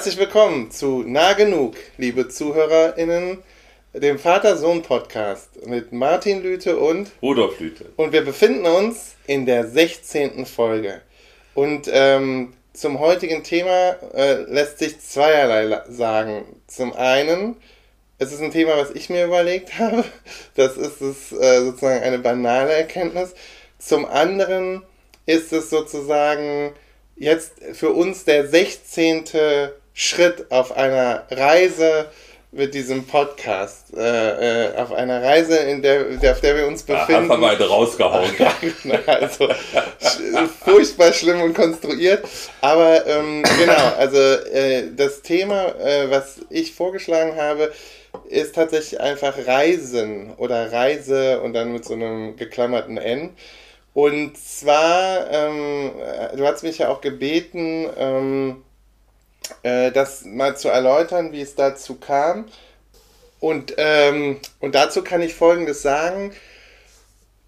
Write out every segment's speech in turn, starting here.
Herzlich willkommen zu Nah Genug, liebe ZuhörerInnen, dem Vater-Sohn-Podcast mit Martin Lüte und Rudolf Lüte. Und wir befinden uns in der 16. Folge. Und ähm, zum heutigen Thema äh, lässt sich zweierlei sagen. Zum einen, es ist ein Thema, was ich mir überlegt habe. Das ist es, äh, sozusagen eine banale Erkenntnis. Zum anderen ist es sozusagen jetzt für uns der 16. Schritt auf einer Reise mit diesem Podcast, äh, äh, auf einer Reise, in der, auf der wir uns befinden. Ja, einfach weiter rausgehauen. also furchtbar schlimm und konstruiert. Aber ähm, genau, also äh, das Thema, äh, was ich vorgeschlagen habe, ist tatsächlich einfach Reisen oder Reise und dann mit so einem geklammerten N. Und zwar, ähm, du hast mich ja auch gebeten, ähm, äh, das mal zu erläutern, wie es dazu kam. Und, ähm, und dazu kann ich Folgendes sagen.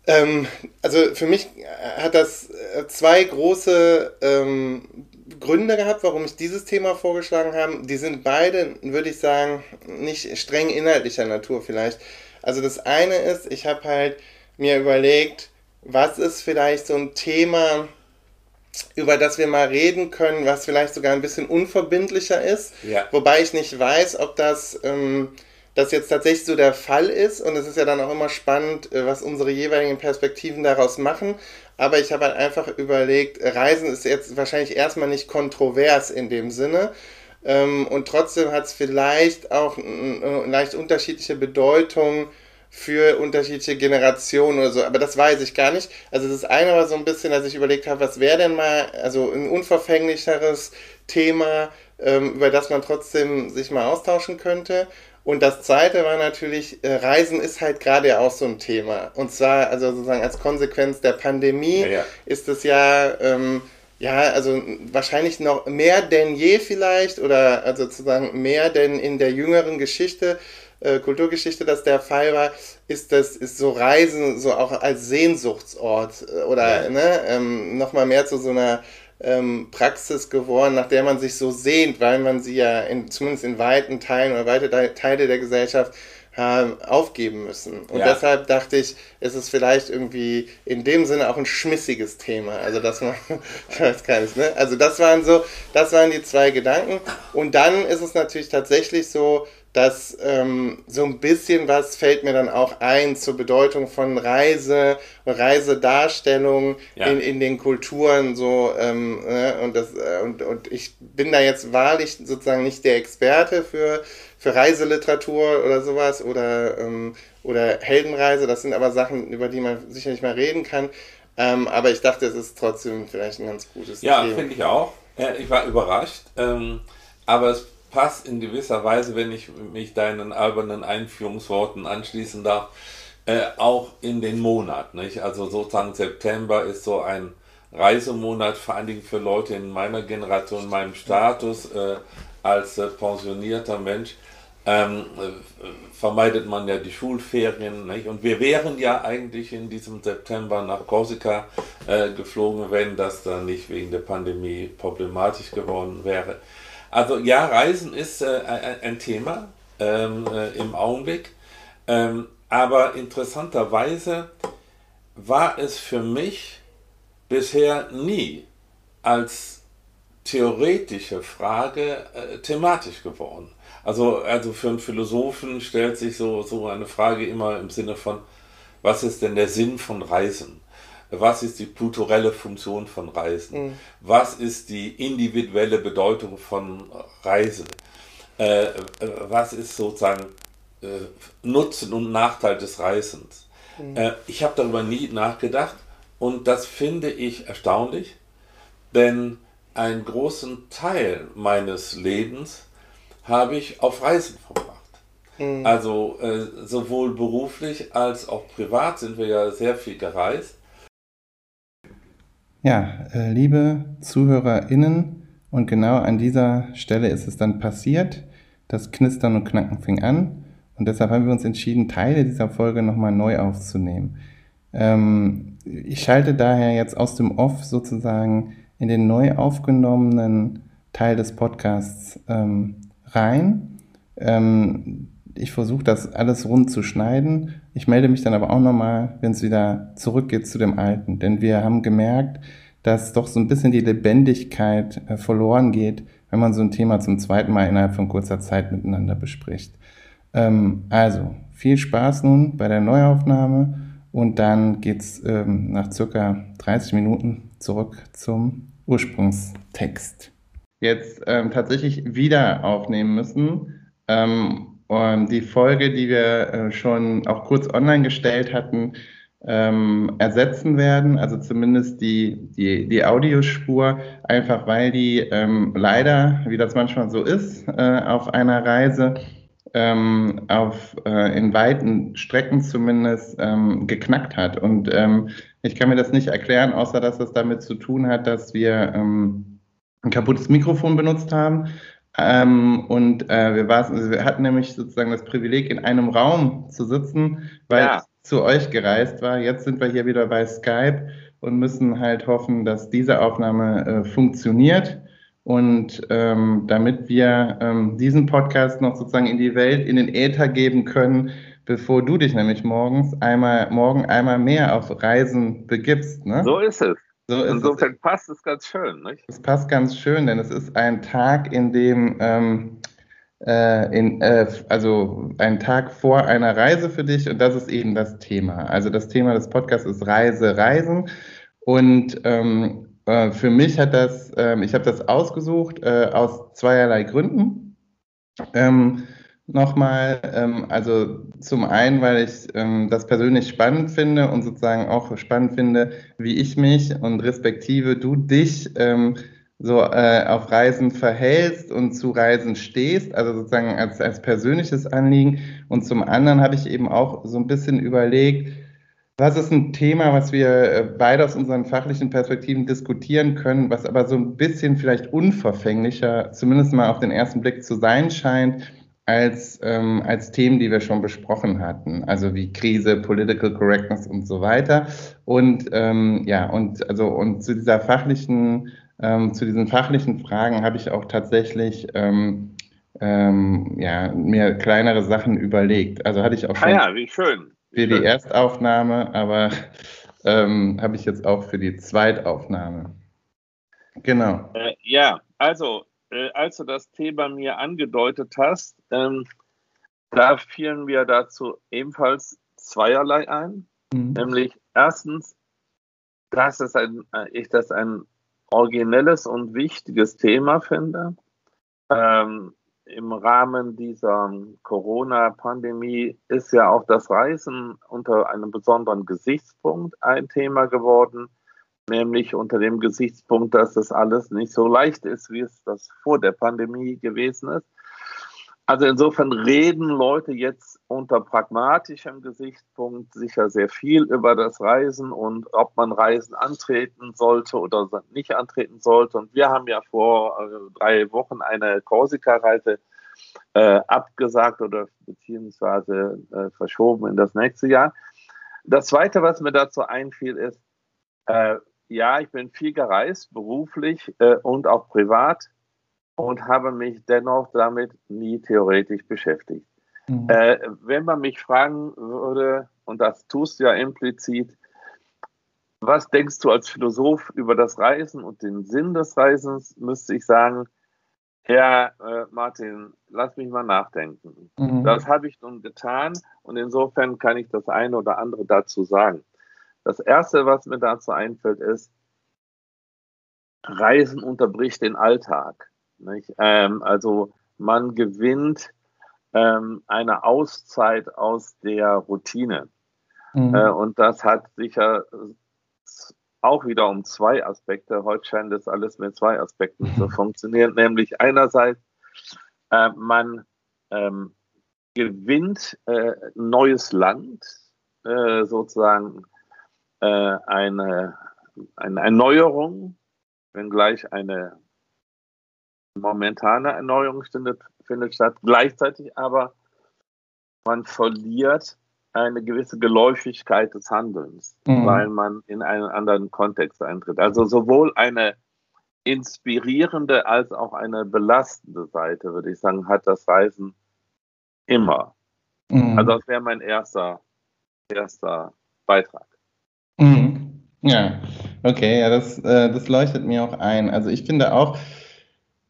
Ähm, also für mich hat das äh, zwei große ähm, Gründe gehabt, warum ich dieses Thema vorgeschlagen habe. Die sind beide, würde ich sagen, nicht streng inhaltlicher Natur vielleicht. Also das eine ist, ich habe halt mir überlegt, was ist vielleicht so ein Thema, über das wir mal reden können, was vielleicht sogar ein bisschen unverbindlicher ist. Ja. Wobei ich nicht weiß, ob das, ähm, das jetzt tatsächlich so der Fall ist. Und es ist ja dann auch immer spannend, äh, was unsere jeweiligen Perspektiven daraus machen. Aber ich habe halt einfach überlegt, Reisen ist jetzt wahrscheinlich erstmal nicht kontrovers in dem Sinne. Ähm, und trotzdem hat es vielleicht auch eine leicht unterschiedliche Bedeutung für unterschiedliche Generationen oder so, aber das weiß ich gar nicht. Also das eine war so ein bisschen, dass ich überlegt habe, was wäre denn mal, also ein unverfänglicheres Thema, ähm, über das man trotzdem sich mal austauschen könnte. Und das zweite war natürlich, äh, Reisen ist halt gerade ja auch so ein Thema. Und zwar, also sozusagen als Konsequenz der Pandemie ja, ja. ist es ja, ähm, ja, also wahrscheinlich noch mehr denn je vielleicht oder also sozusagen mehr denn in der jüngeren Geschichte äh, Kulturgeschichte das der Fall war, ist das ist so Reisen so auch als Sehnsuchtsort äh, oder ja. ne, ähm, nochmal mehr zu so einer ähm, Praxis geworden, nach der man sich so sehnt, weil man sie ja in, zumindest in weiten Teilen oder weite Teile der Gesellschaft haben aufgeben müssen. Und ja. deshalb dachte ich, ist es vielleicht irgendwie in dem Sinne auch ein schmissiges Thema. Also dass man, ich weiß gar nicht, ne? Also das waren so, das waren die zwei Gedanken. Und dann ist es natürlich tatsächlich so, dass ähm, so ein bisschen was fällt mir dann auch ein zur Bedeutung von Reise, Reisedarstellung ja. in, in den Kulturen so ähm, ne? und das äh, und, und ich bin da jetzt wahrlich sozusagen nicht der Experte für für Reiseliteratur oder sowas oder ähm, oder Heldenreise. Das sind aber Sachen, über die man sicherlich mal reden kann. Ähm, aber ich dachte, es ist trotzdem vielleicht ein ganz gutes Ja, finde ich auch. Ich war überrascht. Ähm, aber es passt in gewisser Weise, wenn ich mich deinen albernen Einführungsworten anschließen darf, äh, auch in den Monat. Nicht? Also sozusagen September ist so ein Reisemonat, vor allen Dingen für Leute in meiner Generation, in meinem Status äh, als äh, pensionierter Mensch. Ähm, äh, vermeidet man ja die Schulferien. Nicht? Und wir wären ja eigentlich in diesem September nach Korsika äh, geflogen, wenn das dann nicht wegen der Pandemie problematisch geworden wäre. Also ja, Reisen ist äh, ein Thema ähm, äh, im Augenblick, ähm, aber interessanterweise war es für mich bisher nie als theoretische Frage äh, thematisch geworden. Also, also für einen Philosophen stellt sich so, so eine Frage immer im Sinne von, was ist denn der Sinn von Reisen? Was ist die kulturelle Funktion von Reisen, mhm. was ist die individuelle Bedeutung von Reisen, äh, äh, was ist sozusagen äh, Nutzen und Nachteil des Reisens. Mhm. Äh, ich habe darüber nie nachgedacht und das finde ich erstaunlich, denn einen großen Teil meines Lebens habe ich auf Reisen verbracht. Mhm. Also äh, sowohl beruflich als auch privat sind wir ja sehr viel gereist. Ja, äh, liebe ZuhörerInnen, und genau an dieser Stelle ist es dann passiert. Das Knistern und Knacken fing an. Und deshalb haben wir uns entschieden, Teile dieser Folge nochmal neu aufzunehmen. Ähm, ich schalte daher jetzt aus dem Off sozusagen in den neu aufgenommenen Teil des Podcasts ähm, rein. Ähm, ich versuche das alles rund zu schneiden. Ich melde mich dann aber auch nochmal, wenn es wieder zurückgeht zu dem Alten. Denn wir haben gemerkt, dass doch so ein bisschen die Lebendigkeit äh, verloren geht, wenn man so ein Thema zum zweiten Mal innerhalb von kurzer Zeit miteinander bespricht. Ähm, also, viel Spaß nun bei der Neuaufnahme und dann geht's ähm, nach circa 30 Minuten zurück zum Ursprungstext. Jetzt ähm, tatsächlich wieder aufnehmen müssen. Ähm, die Folge, die wir äh, schon auch kurz online gestellt hatten, ähm, ersetzen werden, also zumindest die, die, die Audiospur, einfach weil die ähm, leider, wie das manchmal so ist, äh, auf einer Reise ähm, auf, äh, in weiten Strecken zumindest ähm, geknackt hat. Und ähm, ich kann mir das nicht erklären, außer dass es damit zu tun hat, dass wir ähm, ein kaputtes Mikrofon benutzt haben. Ähm, und äh, wir, also wir hatten nämlich sozusagen das Privileg, in einem Raum zu sitzen, weil ja zu euch gereist war. Jetzt sind wir hier wieder bei Skype und müssen halt hoffen, dass diese Aufnahme äh, funktioniert. Und ähm, damit wir ähm, diesen Podcast noch sozusagen in die Welt, in den Äther geben können, bevor du dich nämlich morgens einmal, morgen einmal mehr auf Reisen begibst. Ne? So ist es. So Insofern es. passt es ganz schön. Nicht? Es passt ganz schön, denn es ist ein Tag, in dem ähm, äh, in, äh, also ein Tag vor einer Reise für dich und das ist eben das Thema. Also das Thema des Podcasts ist Reise, Reisen und ähm, äh, für mich hat das, ähm, ich habe das ausgesucht äh, aus zweierlei Gründen. Ähm, Nochmal, ähm, also zum einen, weil ich ähm, das persönlich spannend finde und sozusagen auch spannend finde, wie ich mich und respektive du dich ähm, so äh, auf Reisen verhältst und zu Reisen stehst, also sozusagen als, als persönliches Anliegen. Und zum anderen habe ich eben auch so ein bisschen überlegt, was ist ein Thema, was wir äh, beide aus unseren fachlichen Perspektiven diskutieren können, was aber so ein bisschen vielleicht unverfänglicher, zumindest mal auf den ersten Blick zu sein scheint, als, ähm, als Themen, die wir schon besprochen hatten, also wie Krise, Political Correctness und so weiter. Und ähm, ja, und also und zu dieser fachlichen ähm, zu diesen fachlichen Fragen habe ich auch tatsächlich ähm, ähm, ja, mir kleinere Sachen überlegt. Also hatte ich auch schon ah ja, wie schön. Wie für schön. die Erstaufnahme, aber ähm, habe ich jetzt auch für die Zweitaufnahme. Genau. Äh, ja, also äh, als du das Thema mir angedeutet hast, ähm, da fielen mir dazu ebenfalls zweierlei ein. Mhm. Nämlich erstens, dass es ein, äh, ich das ein originelles und wichtiges Thema finde. Ähm, Im Rahmen dieser Corona-Pandemie ist ja auch das Reisen unter einem besonderen Gesichtspunkt ein Thema geworden, nämlich unter dem Gesichtspunkt, dass das alles nicht so leicht ist, wie es das vor der Pandemie gewesen ist. Also insofern reden Leute jetzt unter pragmatischem Gesichtspunkt sicher sehr viel über das Reisen und ob man Reisen antreten sollte oder nicht antreten sollte. Und wir haben ja vor äh, drei Wochen eine Korsika-Reise äh, abgesagt oder beziehungsweise äh, verschoben in das nächste Jahr. Das Zweite, was mir dazu einfiel, ist, äh, ja, ich bin viel gereist, beruflich äh, und auch privat und habe mich dennoch damit nie theoretisch beschäftigt. Mhm. Äh, wenn man mich fragen würde, und das tust du ja implizit, was denkst du als Philosoph über das Reisen und den Sinn des Reisens, müsste ich sagen, Herr äh, Martin, lass mich mal nachdenken. Mhm. Das habe ich nun getan und insofern kann ich das eine oder andere dazu sagen. Das Erste, was mir dazu einfällt, ist, Reisen unterbricht den Alltag. Ähm, also man gewinnt ähm, eine Auszeit aus der Routine. Mhm. Äh, und das hat sicher auch wieder um zwei Aspekte. Heute scheint das alles mit zwei Aspekten mhm. zu funktionieren. Nämlich einerseits, äh, man ähm, gewinnt äh, neues Land, äh, sozusagen äh, eine, eine Erneuerung, wenngleich eine momentane Erneuerung findet, findet statt. Gleichzeitig aber man verliert eine gewisse Geläufigkeit des Handelns, mhm. weil man in einen anderen Kontext eintritt. Also sowohl eine inspirierende als auch eine belastende Seite, würde ich sagen, hat das Reisen immer. Mhm. Also das wäre mein erster, erster Beitrag. Mhm. Ja, okay, ja, das, äh, das leuchtet mir auch ein. Also ich finde auch,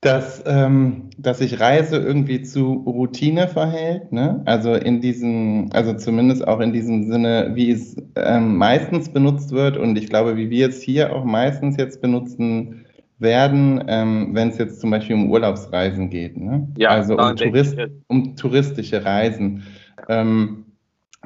dass, ähm, dass sich Reise irgendwie zu Routine verhält. Ne? Also in diesem, also zumindest auch in diesem Sinne, wie es ähm, meistens benutzt wird und ich glaube, wie wir es hier auch meistens jetzt benutzen werden, ähm, wenn es jetzt zum Beispiel um Urlaubsreisen geht. Ne? Ja, also um, Tourist, um touristische Reisen. Ähm,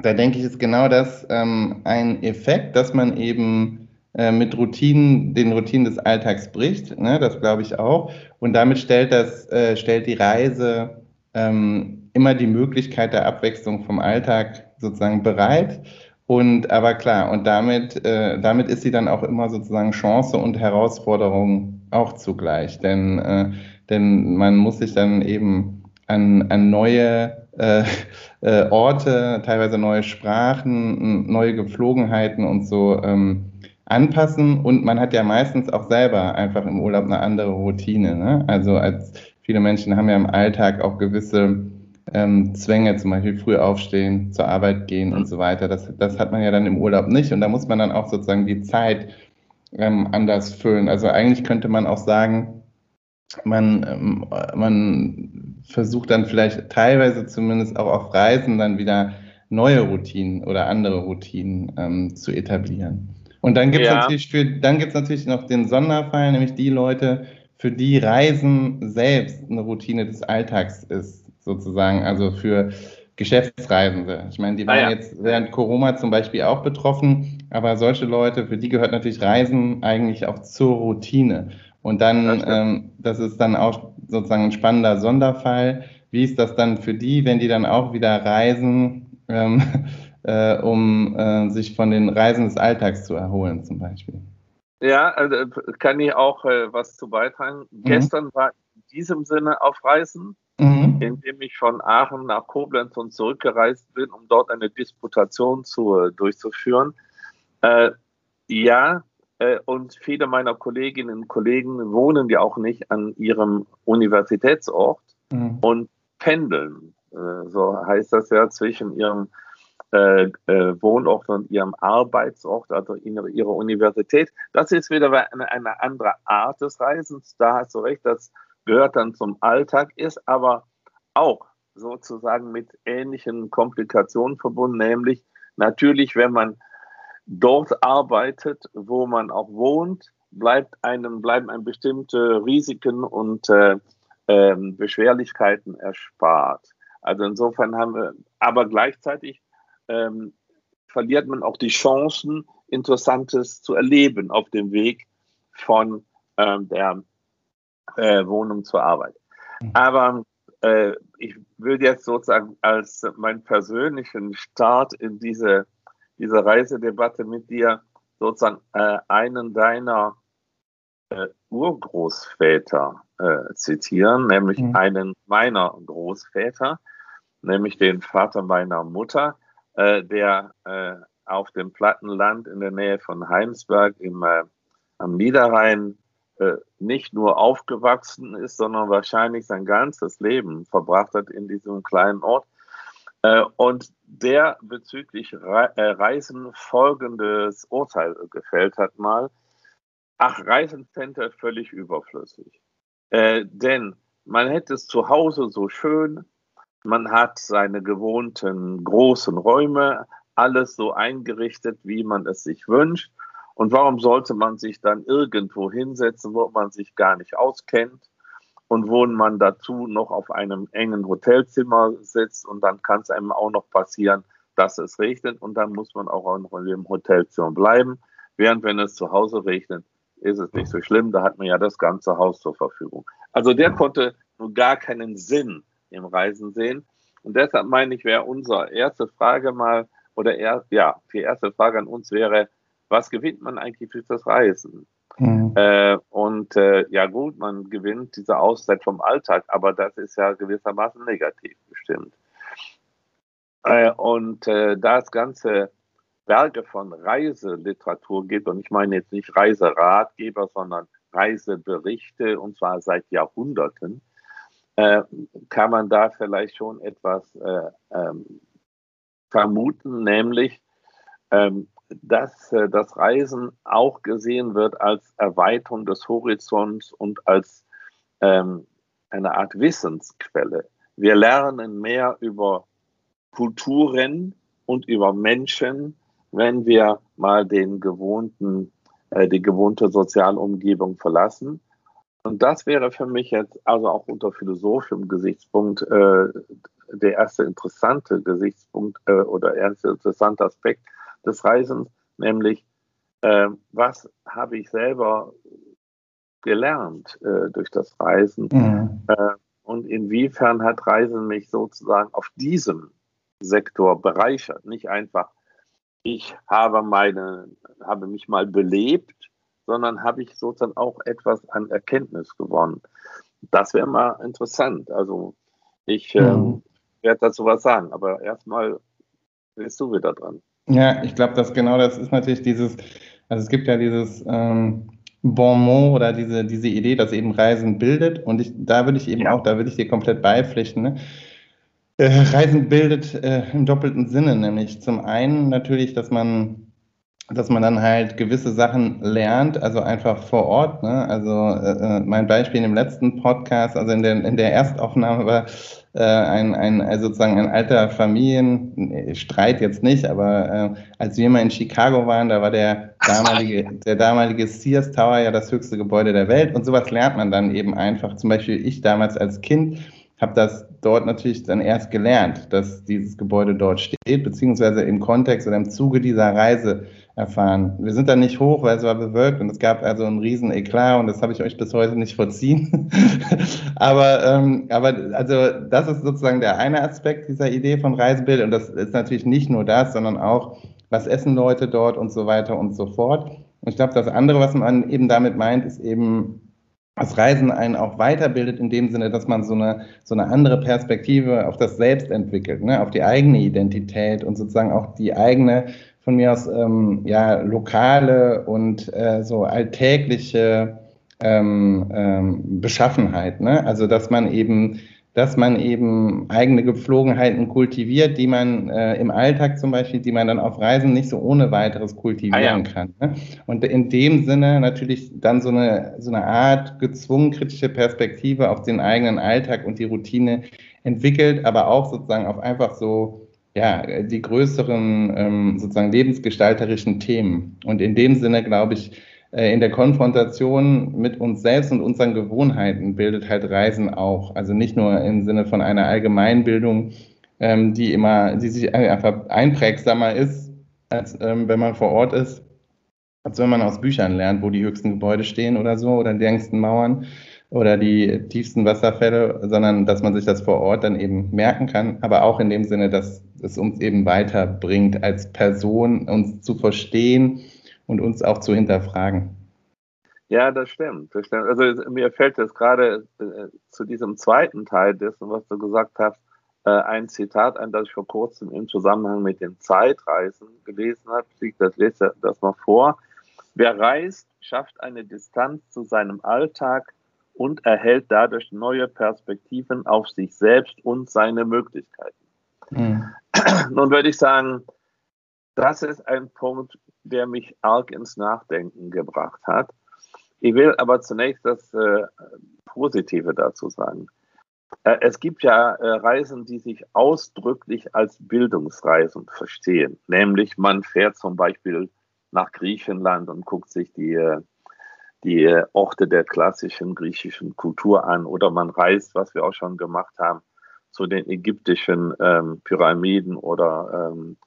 da denke ich, ist genau das ähm, ein Effekt, dass man eben äh, mit Routinen, den Routinen des Alltags bricht. Ne? Das glaube ich auch. Und damit stellt, das, äh, stellt die Reise ähm, immer die Möglichkeit der Abwechslung vom Alltag sozusagen bereit. Und aber klar, und damit, äh, damit ist sie dann auch immer sozusagen Chance und Herausforderung auch zugleich. Denn, äh, denn man muss sich dann eben an, an neue äh, äh, Orte, teilweise neue Sprachen, neue Gepflogenheiten und so ähm, anpassen und man hat ja meistens auch selber einfach im Urlaub eine andere Routine. Ne? Also als viele Menschen haben ja im Alltag auch gewisse ähm, Zwänge, zum Beispiel früh aufstehen, zur Arbeit gehen und so weiter. Das, das hat man ja dann im Urlaub nicht und da muss man dann auch sozusagen die Zeit ähm, anders füllen. Also eigentlich könnte man auch sagen, man, ähm, man versucht dann vielleicht teilweise zumindest auch auf Reisen dann wieder neue Routinen oder andere Routinen ähm, zu etablieren. Und dann gibt es ja. natürlich für, dann gibt's natürlich noch den Sonderfall, nämlich die Leute, für die Reisen selbst eine Routine des Alltags ist, sozusagen, also für Geschäftsreisende. Ich meine, die waren ah, ja. jetzt während Corona zum Beispiel auch betroffen, aber solche Leute, für die gehört natürlich Reisen eigentlich auch zur Routine. Und dann, das, ähm, das ist dann auch sozusagen ein spannender Sonderfall. Wie ist das dann für die, wenn die dann auch wieder reisen? Ähm, äh, um äh, sich von den Reisen des Alltags zu erholen, zum Beispiel. Ja, also kann ich auch äh, was zu beitragen. Mhm. Gestern war in diesem Sinne auf Reisen, mhm. indem ich von Aachen nach Koblenz und zurückgereist bin, um dort eine Disputation zu, äh, durchzuführen. Äh, ja, äh, und viele meiner Kolleginnen und Kollegen wohnen ja auch nicht an ihrem Universitätsort mhm. und pendeln. so heißt das ja zwischen ihrem äh, äh, Wohnort und ihrem Arbeitsort, also ihrer Universität. Das ist wieder eine, eine andere Art des Reisens. Da hast du recht, das gehört dann zum Alltag, ist aber auch sozusagen mit ähnlichen Komplikationen verbunden, nämlich natürlich, wenn man dort arbeitet, wo man auch wohnt, bleibt einem, bleiben einem bestimmte Risiken und äh, äh, Beschwerlichkeiten erspart. Also insofern haben wir, aber gleichzeitig ähm, verliert man auch die Chancen, Interessantes zu erleben auf dem Weg von ähm, der äh, Wohnung zur Arbeit. Mhm. Aber äh, ich will jetzt sozusagen als meinen persönlichen Start in diese, diese Reisedebatte mit dir sozusagen äh, einen deiner äh, Urgroßväter äh, zitieren, nämlich mhm. einen meiner Großväter, nämlich den Vater meiner Mutter, äh, der äh, auf dem Plattenland in der Nähe von Heinsberg im, äh, am Niederrhein äh, nicht nur aufgewachsen ist, sondern wahrscheinlich sein ganzes Leben verbracht hat in diesem kleinen Ort. Äh, und der bezüglich Re äh, Reisen folgendes Urteil gefällt hat mal. Ach, Reisen fände völlig überflüssig. denn man hätte es zu Hause so schön, man hat seine gewohnten großen Räume, alles so eingerichtet, wie man es sich wünscht. Und warum sollte man sich dann irgendwo hinsetzen, wo man sich gar nicht auskennt und wo man dazu noch auf einem engen Hotelzimmer sitzt und dann kann es einem auch noch passieren, dass es regnet und dann muss man auch noch in dem Hotelzimmer bleiben. Während wenn es zu Hause regnet, ist es nicht so schlimm, da hat man ja das ganze Haus zur Verfügung. Also der konnte nur gar keinen Sinn im Reisen sehen. Und deshalb meine ich, wäre unsere erste Frage mal, oder er, ja, die erste Frage an uns wäre, was gewinnt man eigentlich durch das Reisen? Mhm. Äh, und äh, ja gut, man gewinnt diese Auszeit vom Alltag, aber das ist ja gewissermaßen negativ bestimmt. Äh, und äh, da es ganze Werke von Reiseliteratur gibt, und ich meine jetzt nicht Reiseratgeber, sondern Reiseberichte und zwar seit Jahrhunderten, äh, kann man da vielleicht schon etwas äh, ähm, vermuten, nämlich, ähm, dass äh, das Reisen auch gesehen wird als Erweiterung des Horizonts und als ähm, eine Art Wissensquelle. Wir lernen mehr über Kulturen und über Menschen, wenn wir mal den gewohnten, äh, die gewohnte Sozialumgebung verlassen. Und das wäre für mich jetzt also auch unter philosophischem Gesichtspunkt äh, der erste interessante Gesichtspunkt äh, oder erste interessante Aspekt des Reisens, nämlich äh, was habe ich selber gelernt äh, durch das Reisen mhm. Äh, und inwiefern hat Reisen mich sozusagen auf diesem Sektor bereichert, nicht einfach ich habe meine habe mich mal belebt, sondern habe ich sozusagen auch etwas an Erkenntnis gewonnen. Das wäre mal interessant. Also ich mhm. ähm, werde dazu was sagen, aber erstmal bist du wieder dran. Ja, ich glaube, dass genau das ist natürlich dieses, also es gibt ja dieses ähm, Bon mot oder diese, diese Idee, dass eben Reisen bildet und ich, da würde ich eben ja. auch, da würde ich dir komplett beipflichten. Ne? Äh, Reisen bildet äh, im doppelten Sinne, nämlich zum einen natürlich, dass man dass man dann halt gewisse Sachen lernt, also einfach vor Ort. Ne? Also äh, äh mein Beispiel im letzten Podcast, also in der, in der Erstaufnahme war äh, ein, ein also sozusagen ein alter Familienstreit jetzt nicht, aber äh, als wir mal in Chicago waren, da war der damalige, der damalige Sears Tower ja das höchste Gebäude der Welt und sowas lernt man dann eben einfach. Zum Beispiel ich damals als Kind habe das dort natürlich dann erst gelernt, dass dieses Gebäude dort steht, beziehungsweise im Kontext oder im Zuge dieser Reise erfahren. Wir sind da nicht hoch, weil es war bewölkt und es gab also einen riesen Eklat und das habe ich euch bis heute nicht verziehen. aber, ähm, aber also das ist sozusagen der eine Aspekt dieser Idee von Reisebild und das ist natürlich nicht nur das, sondern auch, was essen Leute dort und so weiter und so fort. Und ich glaube, das andere, was man eben damit meint, ist eben, das Reisen einen auch weiterbildet in dem Sinne, dass man so eine, so eine andere Perspektive auf das Selbst entwickelt, ne? auf die eigene Identität und sozusagen auch die eigene von mir aus ähm, ja, lokale und äh, so alltägliche ähm, ähm, Beschaffenheit. Ne? Also dass man eben dass man eben eigene Gepflogenheiten kultiviert, die man äh, im Alltag zum Beispiel, die man dann auf Reisen nicht so ohne weiteres kultivieren ah, ja. kann. Ne? Und in dem Sinne natürlich dann so eine, so eine Art gezwungen kritische Perspektive auf den eigenen Alltag und die Routine entwickelt, aber auch sozusagen auf einfach so ja, die größeren ähm, sozusagen lebensgestalterischen Themen. Und in dem Sinne, glaube ich, äh, in der Konfrontation mit uns selbst und unseren Gewohnheiten bildet halt Reisen auch. Also nicht nur im Sinne von einer Allgemeinbildung, ähm, die immer, die sich einfach einprägsamer ist, als ähm, wenn man vor Ort ist, als wenn man aus Büchern lernt, wo die höchsten Gebäude stehen oder so oder die längsten Mauern, oder die tiefsten Wasserfälle, sondern dass man sich das vor Ort dann eben merken kann, aber auch in dem Sinne, dass es uns eben weiterbringt, als Person uns zu verstehen und uns auch zu hinterfragen. Ja, das stimmt. Das stimmt. Also mir fällt jetzt gerade äh, zu diesem zweiten Teil dessen, was du gesagt hast, äh, ein Zitat ein, das ich vor kurzem im Zusammenhang mit den Zeitreisen gelesen habe. Ich das lese das mal vor. Wer reist, schafft eine Distanz zu seinem Alltag, und erhält dadurch neue Perspektiven auf sich selbst und seine Möglichkeiten. Mhm. Nun würde ich sagen, das ist ein Punkt, der mich arg ins Nachdenken gebracht hat. Ich will aber zunächst das äh, Positive dazu sagen. Äh, es gibt ja äh, Reisen, die sich ausdrücklich als Bildungsreisen verstehen. Nämlich man fährt zum Beispiel nach Griechenland und guckt sich die äh, die Orte der klassischen griechischen Kultur an oder man reist, was wir auch schon gemacht haben, zu den ägyptischen ähm, Pyramiden oder ähm,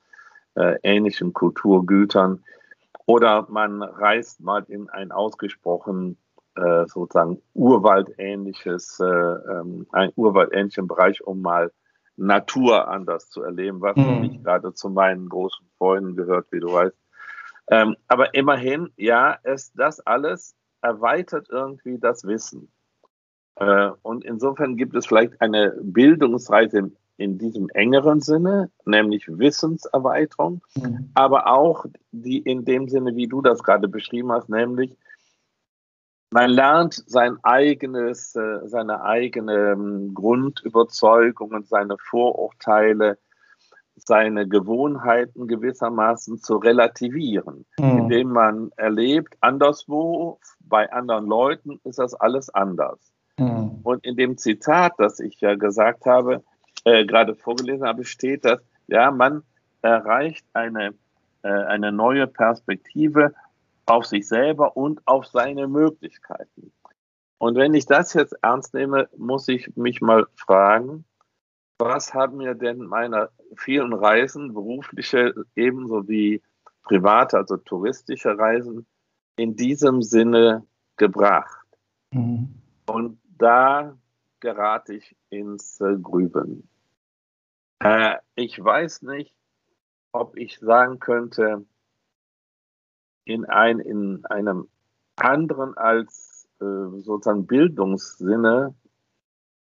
äh, ähnlichen Kulturgütern. Oder man reist mal in ein ausgesprochen äh, sozusagen urwaldähnliches, äh, ähm, ein urwaldähnlichen Bereich, um mal Natur anders zu erleben, was mhm. nicht gerade zu meinen großen Freunden gehört, wie du weißt. Ähm, aber immerhin, ja, ist das alles erweitert irgendwie das Wissen. Äh, und insofern gibt es vielleicht eine Bildungsreise in diesem engeren Sinne, nämlich Wissenserweiterung, mhm. aber auch die in dem Sinne, wie du das gerade beschrieben hast, nämlich man lernt sein eigenes, äh, seine eigene ähm, Grundüberzeugung und seine Vorurteile, seine Gewohnheiten gewissermaßen zu relativieren, mhm. indem man erlebt, anderswo, bei anderen Leuten ist das alles anders. Mhm. Und in dem Zitat, das ich ja gesagt habe, äh, gerade vorgelesen habe, steht, dass ja, man erreicht eine, äh, eine neue Perspektive auf sich selber und auf seine Möglichkeiten. Und wenn ich das jetzt ernst nehme, muss ich mich mal fragen, was haben mir denn meine vielen Reisen, berufliche ebenso wie private, also touristische Reisen, in diesem Sinne gebracht? Mhm. Und da gerate ich ins äh, Grübeln. Äh, ich weiß nicht, ob ich sagen könnte, in, ein, in einem anderen als äh, sozusagen Bildungssinne,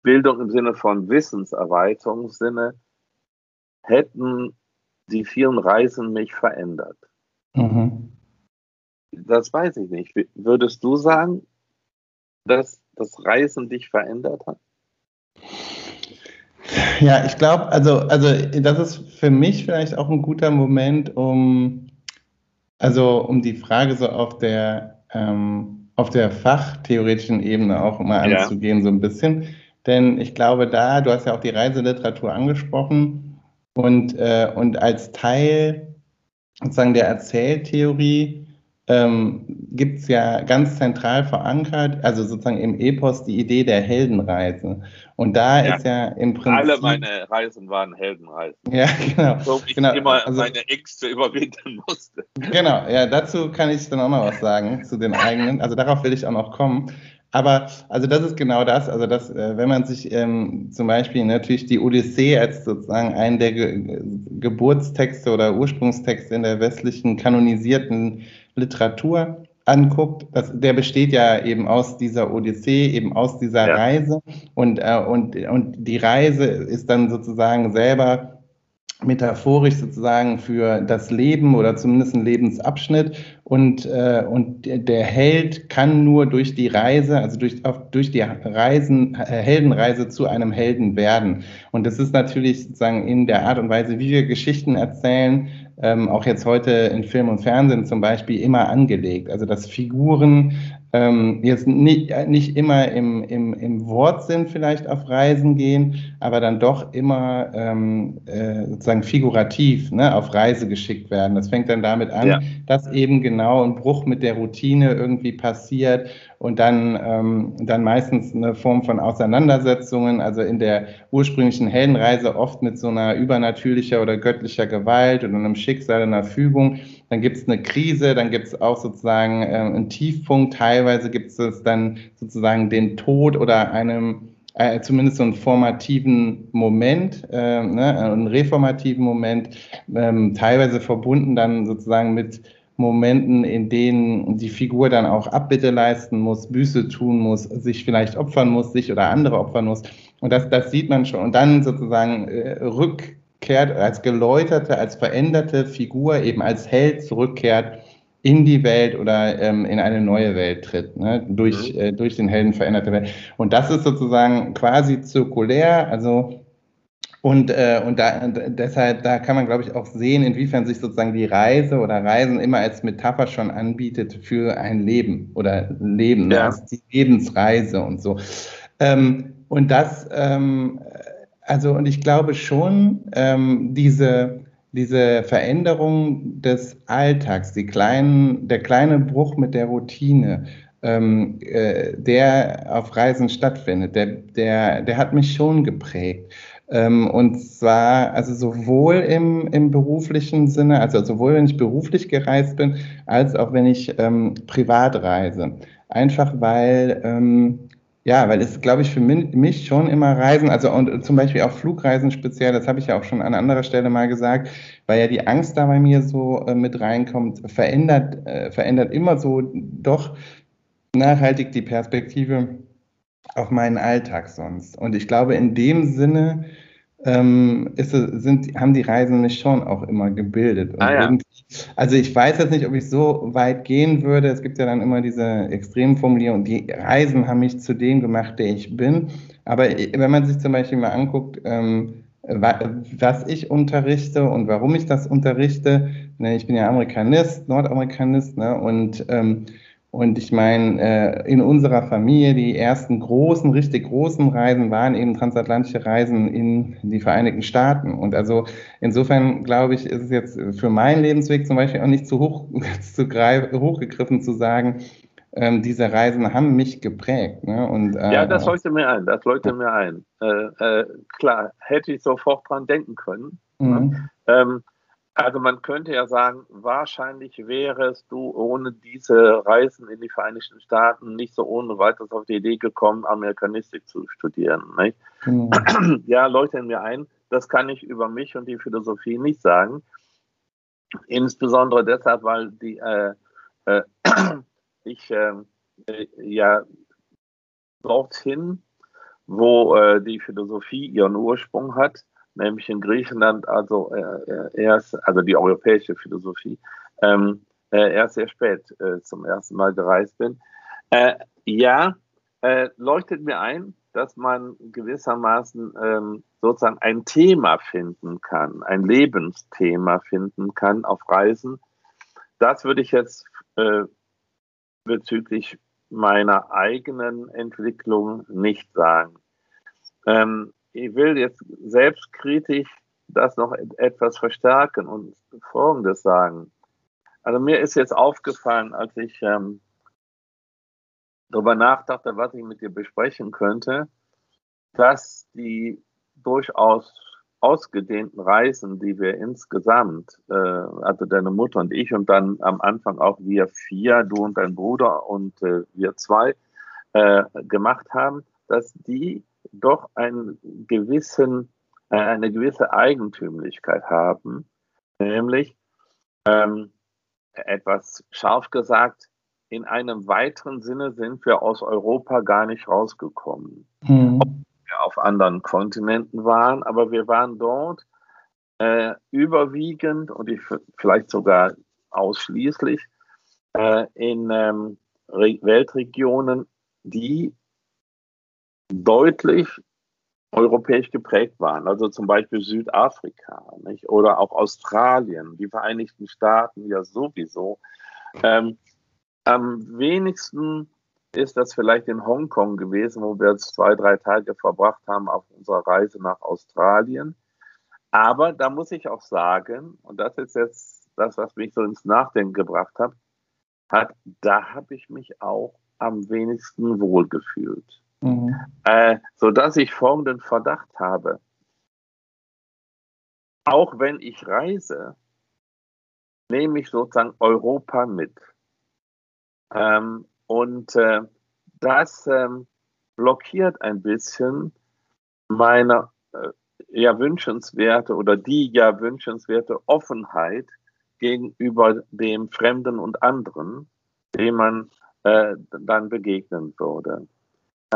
Bildung im Sinne von Wissenserweiterungssinne, hätten die vielen Reisen mich verändert. Mhm. Das weiß ich nicht. Würdest du sagen, dass das Reisen dich verändert hat? Ja, ich glaube, also, also das ist für mich vielleicht auch ein guter Moment, um also um die Frage so auf der, ähm, auf der fachtheoretischen Ebene auch mal anzugehen, ja. so ein bisschen. Denn ich glaube, da, du hast ja auch die Reiseliteratur angesprochen und, äh, und als Teil sozusagen der Erzähltheorie ähm, gibt es ja ganz zentral verankert, also sozusagen im Epos die Idee der Heldenreise. Und da ja. ist ja im Prinzip. Alle meine Reisen waren Heldenreisen. Ja, genau. So ich genau. immer also, meine Ängste überwinden musste. Genau, ja, dazu kann ich dann auch noch was sagen, zu den eigenen. Also darauf will ich auch noch kommen. Aber also das ist genau das, also das, äh, wenn man sich ähm, zum Beispiel natürlich die Odyssee als sozusagen einen der Ge Geburtstexte oder Ursprungstexte in der westlichen kanonisierten Literatur anguckt, das, der besteht ja eben aus dieser Odyssee, eben aus dieser ja. Reise und, äh, und, und die Reise ist dann sozusagen selber metaphorisch sozusagen für das Leben oder zumindest ein Lebensabschnitt und, äh, und der Held kann nur durch die Reise, also durch, durch die Reisen, äh, Heldenreise zu einem Helden werden. Und das ist natürlich sozusagen in der Art und Weise, wie wir Geschichten erzählen, ähm, auch jetzt heute in Film und Fernsehen zum Beispiel immer angelegt. Also dass Figuren ähm, jetzt nicht, nicht immer im, im, im Wortsinn vielleicht auf Reisen gehen, aber dann doch immer ähm, äh, sozusagen figurativ ne, auf Reise geschickt werden. Das fängt dann damit an, ja. dass eben genau ein Bruch mit der Routine irgendwie passiert und dann, ähm, dann meistens eine Form von Auseinandersetzungen, also in der ursprünglichen Heldenreise oft mit so einer übernatürlicher oder göttlicher Gewalt oder einem Schicksal, einer Fügung dann gibt es eine Krise, dann gibt es auch sozusagen äh, einen Tiefpunkt, teilweise gibt es dann sozusagen den Tod oder einem äh, zumindest so einen formativen Moment, äh, ne, einen reformativen Moment, ähm, teilweise verbunden dann sozusagen mit Momenten, in denen die Figur dann auch Abbitte leisten muss, Büße tun muss, sich vielleicht opfern muss, sich oder andere opfern muss. Und das, das sieht man schon. Und dann sozusagen äh, rück, zurückkehrt, als geläuterte, als veränderte Figur, eben als Held zurückkehrt in die Welt oder ähm, in eine neue Welt tritt, ne? durch, mhm. äh, durch den Helden veränderte Welt. Und das ist sozusagen quasi zirkulär, also und, äh, und da, deshalb, da kann man, glaube ich, auch sehen, inwiefern sich sozusagen die Reise oder Reisen immer als Metapher schon anbietet für ein Leben oder Leben, ja. ne? die Lebensreise und so. Ähm, und das, ähm, also und ich glaube schon, ähm, diese, diese Veränderung des Alltags, die kleinen, der kleine Bruch mit der Routine, ähm, äh, der auf Reisen stattfindet, der, der, der hat mich schon geprägt. Ähm, und zwar, also sowohl im, im beruflichen Sinne, also sowohl wenn ich beruflich gereist bin, als auch wenn ich ähm, privat reise. Einfach weil ähm, ja, weil es, glaube ich, für mich schon immer Reisen, also und zum Beispiel auch Flugreisen speziell, das habe ich ja auch schon an anderer Stelle mal gesagt, weil ja die Angst da bei mir so äh, mit reinkommt, verändert, äh, verändert immer so doch nachhaltig die Perspektive auf meinen Alltag sonst. Und ich glaube, in dem Sinne ähm, ist, sind, haben die Reisen mich schon auch immer gebildet. Ah, ja. Also ich weiß jetzt nicht, ob ich so weit gehen würde. Es gibt ja dann immer diese Extremformulierung, die Reisen haben mich zu dem gemacht, der ich bin. Aber wenn man sich zum Beispiel mal anguckt, ähm, was ich unterrichte und warum ich das unterrichte, ne, ich bin ja Amerikanist, Nordamerikanist, ne, und ähm, und ich meine, äh, in unserer Familie, die ersten großen, richtig großen Reisen waren eben transatlantische Reisen in die Vereinigten Staaten. Und also insofern glaube ich, ist es jetzt für meinen Lebensweg zum Beispiel auch nicht zu hoch zu greif, hochgegriffen zu sagen, ähm, diese Reisen haben mich geprägt. Ne? Und, äh, ja, das leuchtet mir ein, das leuchtet mir ein. Äh, äh, klar, hätte ich sofort dran denken können. Ne? Mhm. Ähm, also man könnte ja sagen, wahrscheinlich wärest du ohne diese Reisen in die Vereinigten Staaten nicht so ohne weiteres auf die Idee gekommen, Amerikanistik zu studieren. Nicht? Mhm. Ja, leuchtet mir ein, das kann ich über mich und die Philosophie nicht sagen. Insbesondere deshalb, weil die, äh, äh, ich äh, ja dorthin, wo äh, die Philosophie ihren Ursprung hat, nämlich in Griechenland, also äh, erst, also die europäische Philosophie, ähm, äh, erst sehr spät äh, zum ersten Mal gereist bin. Äh, ja, äh, leuchtet mir ein, dass man gewissermaßen ähm, sozusagen ein Thema finden kann, ein Lebensthema finden kann auf Reisen. Das würde ich jetzt äh, bezüglich meiner eigenen Entwicklung nicht sagen. Ähm, ich will jetzt selbstkritisch das noch etwas verstärken und Folgendes sagen. Also mir ist jetzt aufgefallen, als ich ähm, darüber nachdachte, was ich mit dir besprechen könnte, dass die durchaus ausgedehnten Reisen, die wir insgesamt, äh, also deine Mutter und ich und dann am Anfang auch wir vier, du und dein Bruder und äh, wir zwei, äh, gemacht haben, dass die doch einen gewissen, äh, eine gewisse Eigentümlichkeit haben, nämlich ähm, etwas scharf gesagt, in einem weiteren Sinne sind wir aus Europa gar nicht rausgekommen. Mhm. Ob wir auf anderen Kontinenten waren, aber wir waren dort äh, überwiegend und ich, vielleicht sogar ausschließlich äh, in ähm, Weltregionen, die deutlich europäisch geprägt waren, also zum Beispiel Südafrika nicht? oder auch Australien, die Vereinigten Staaten ja sowieso. Ähm, am wenigsten ist das vielleicht in Hongkong gewesen, wo wir jetzt zwei, drei Tage verbracht haben auf unserer Reise nach Australien. Aber da muss ich auch sagen, und das ist jetzt das, was mich so ins Nachdenken gebracht hat, hat da habe ich mich auch am wenigsten wohlgefühlt. Mhm. Äh, sodass ich folgenden Verdacht habe. Auch wenn ich reise, nehme ich sozusagen Europa mit. Ähm, und äh, das ähm, blockiert ein bisschen meine äh, ja wünschenswerte oder die ja wünschenswerte Offenheit gegenüber dem Fremden und anderen, dem man äh, dann begegnen würde.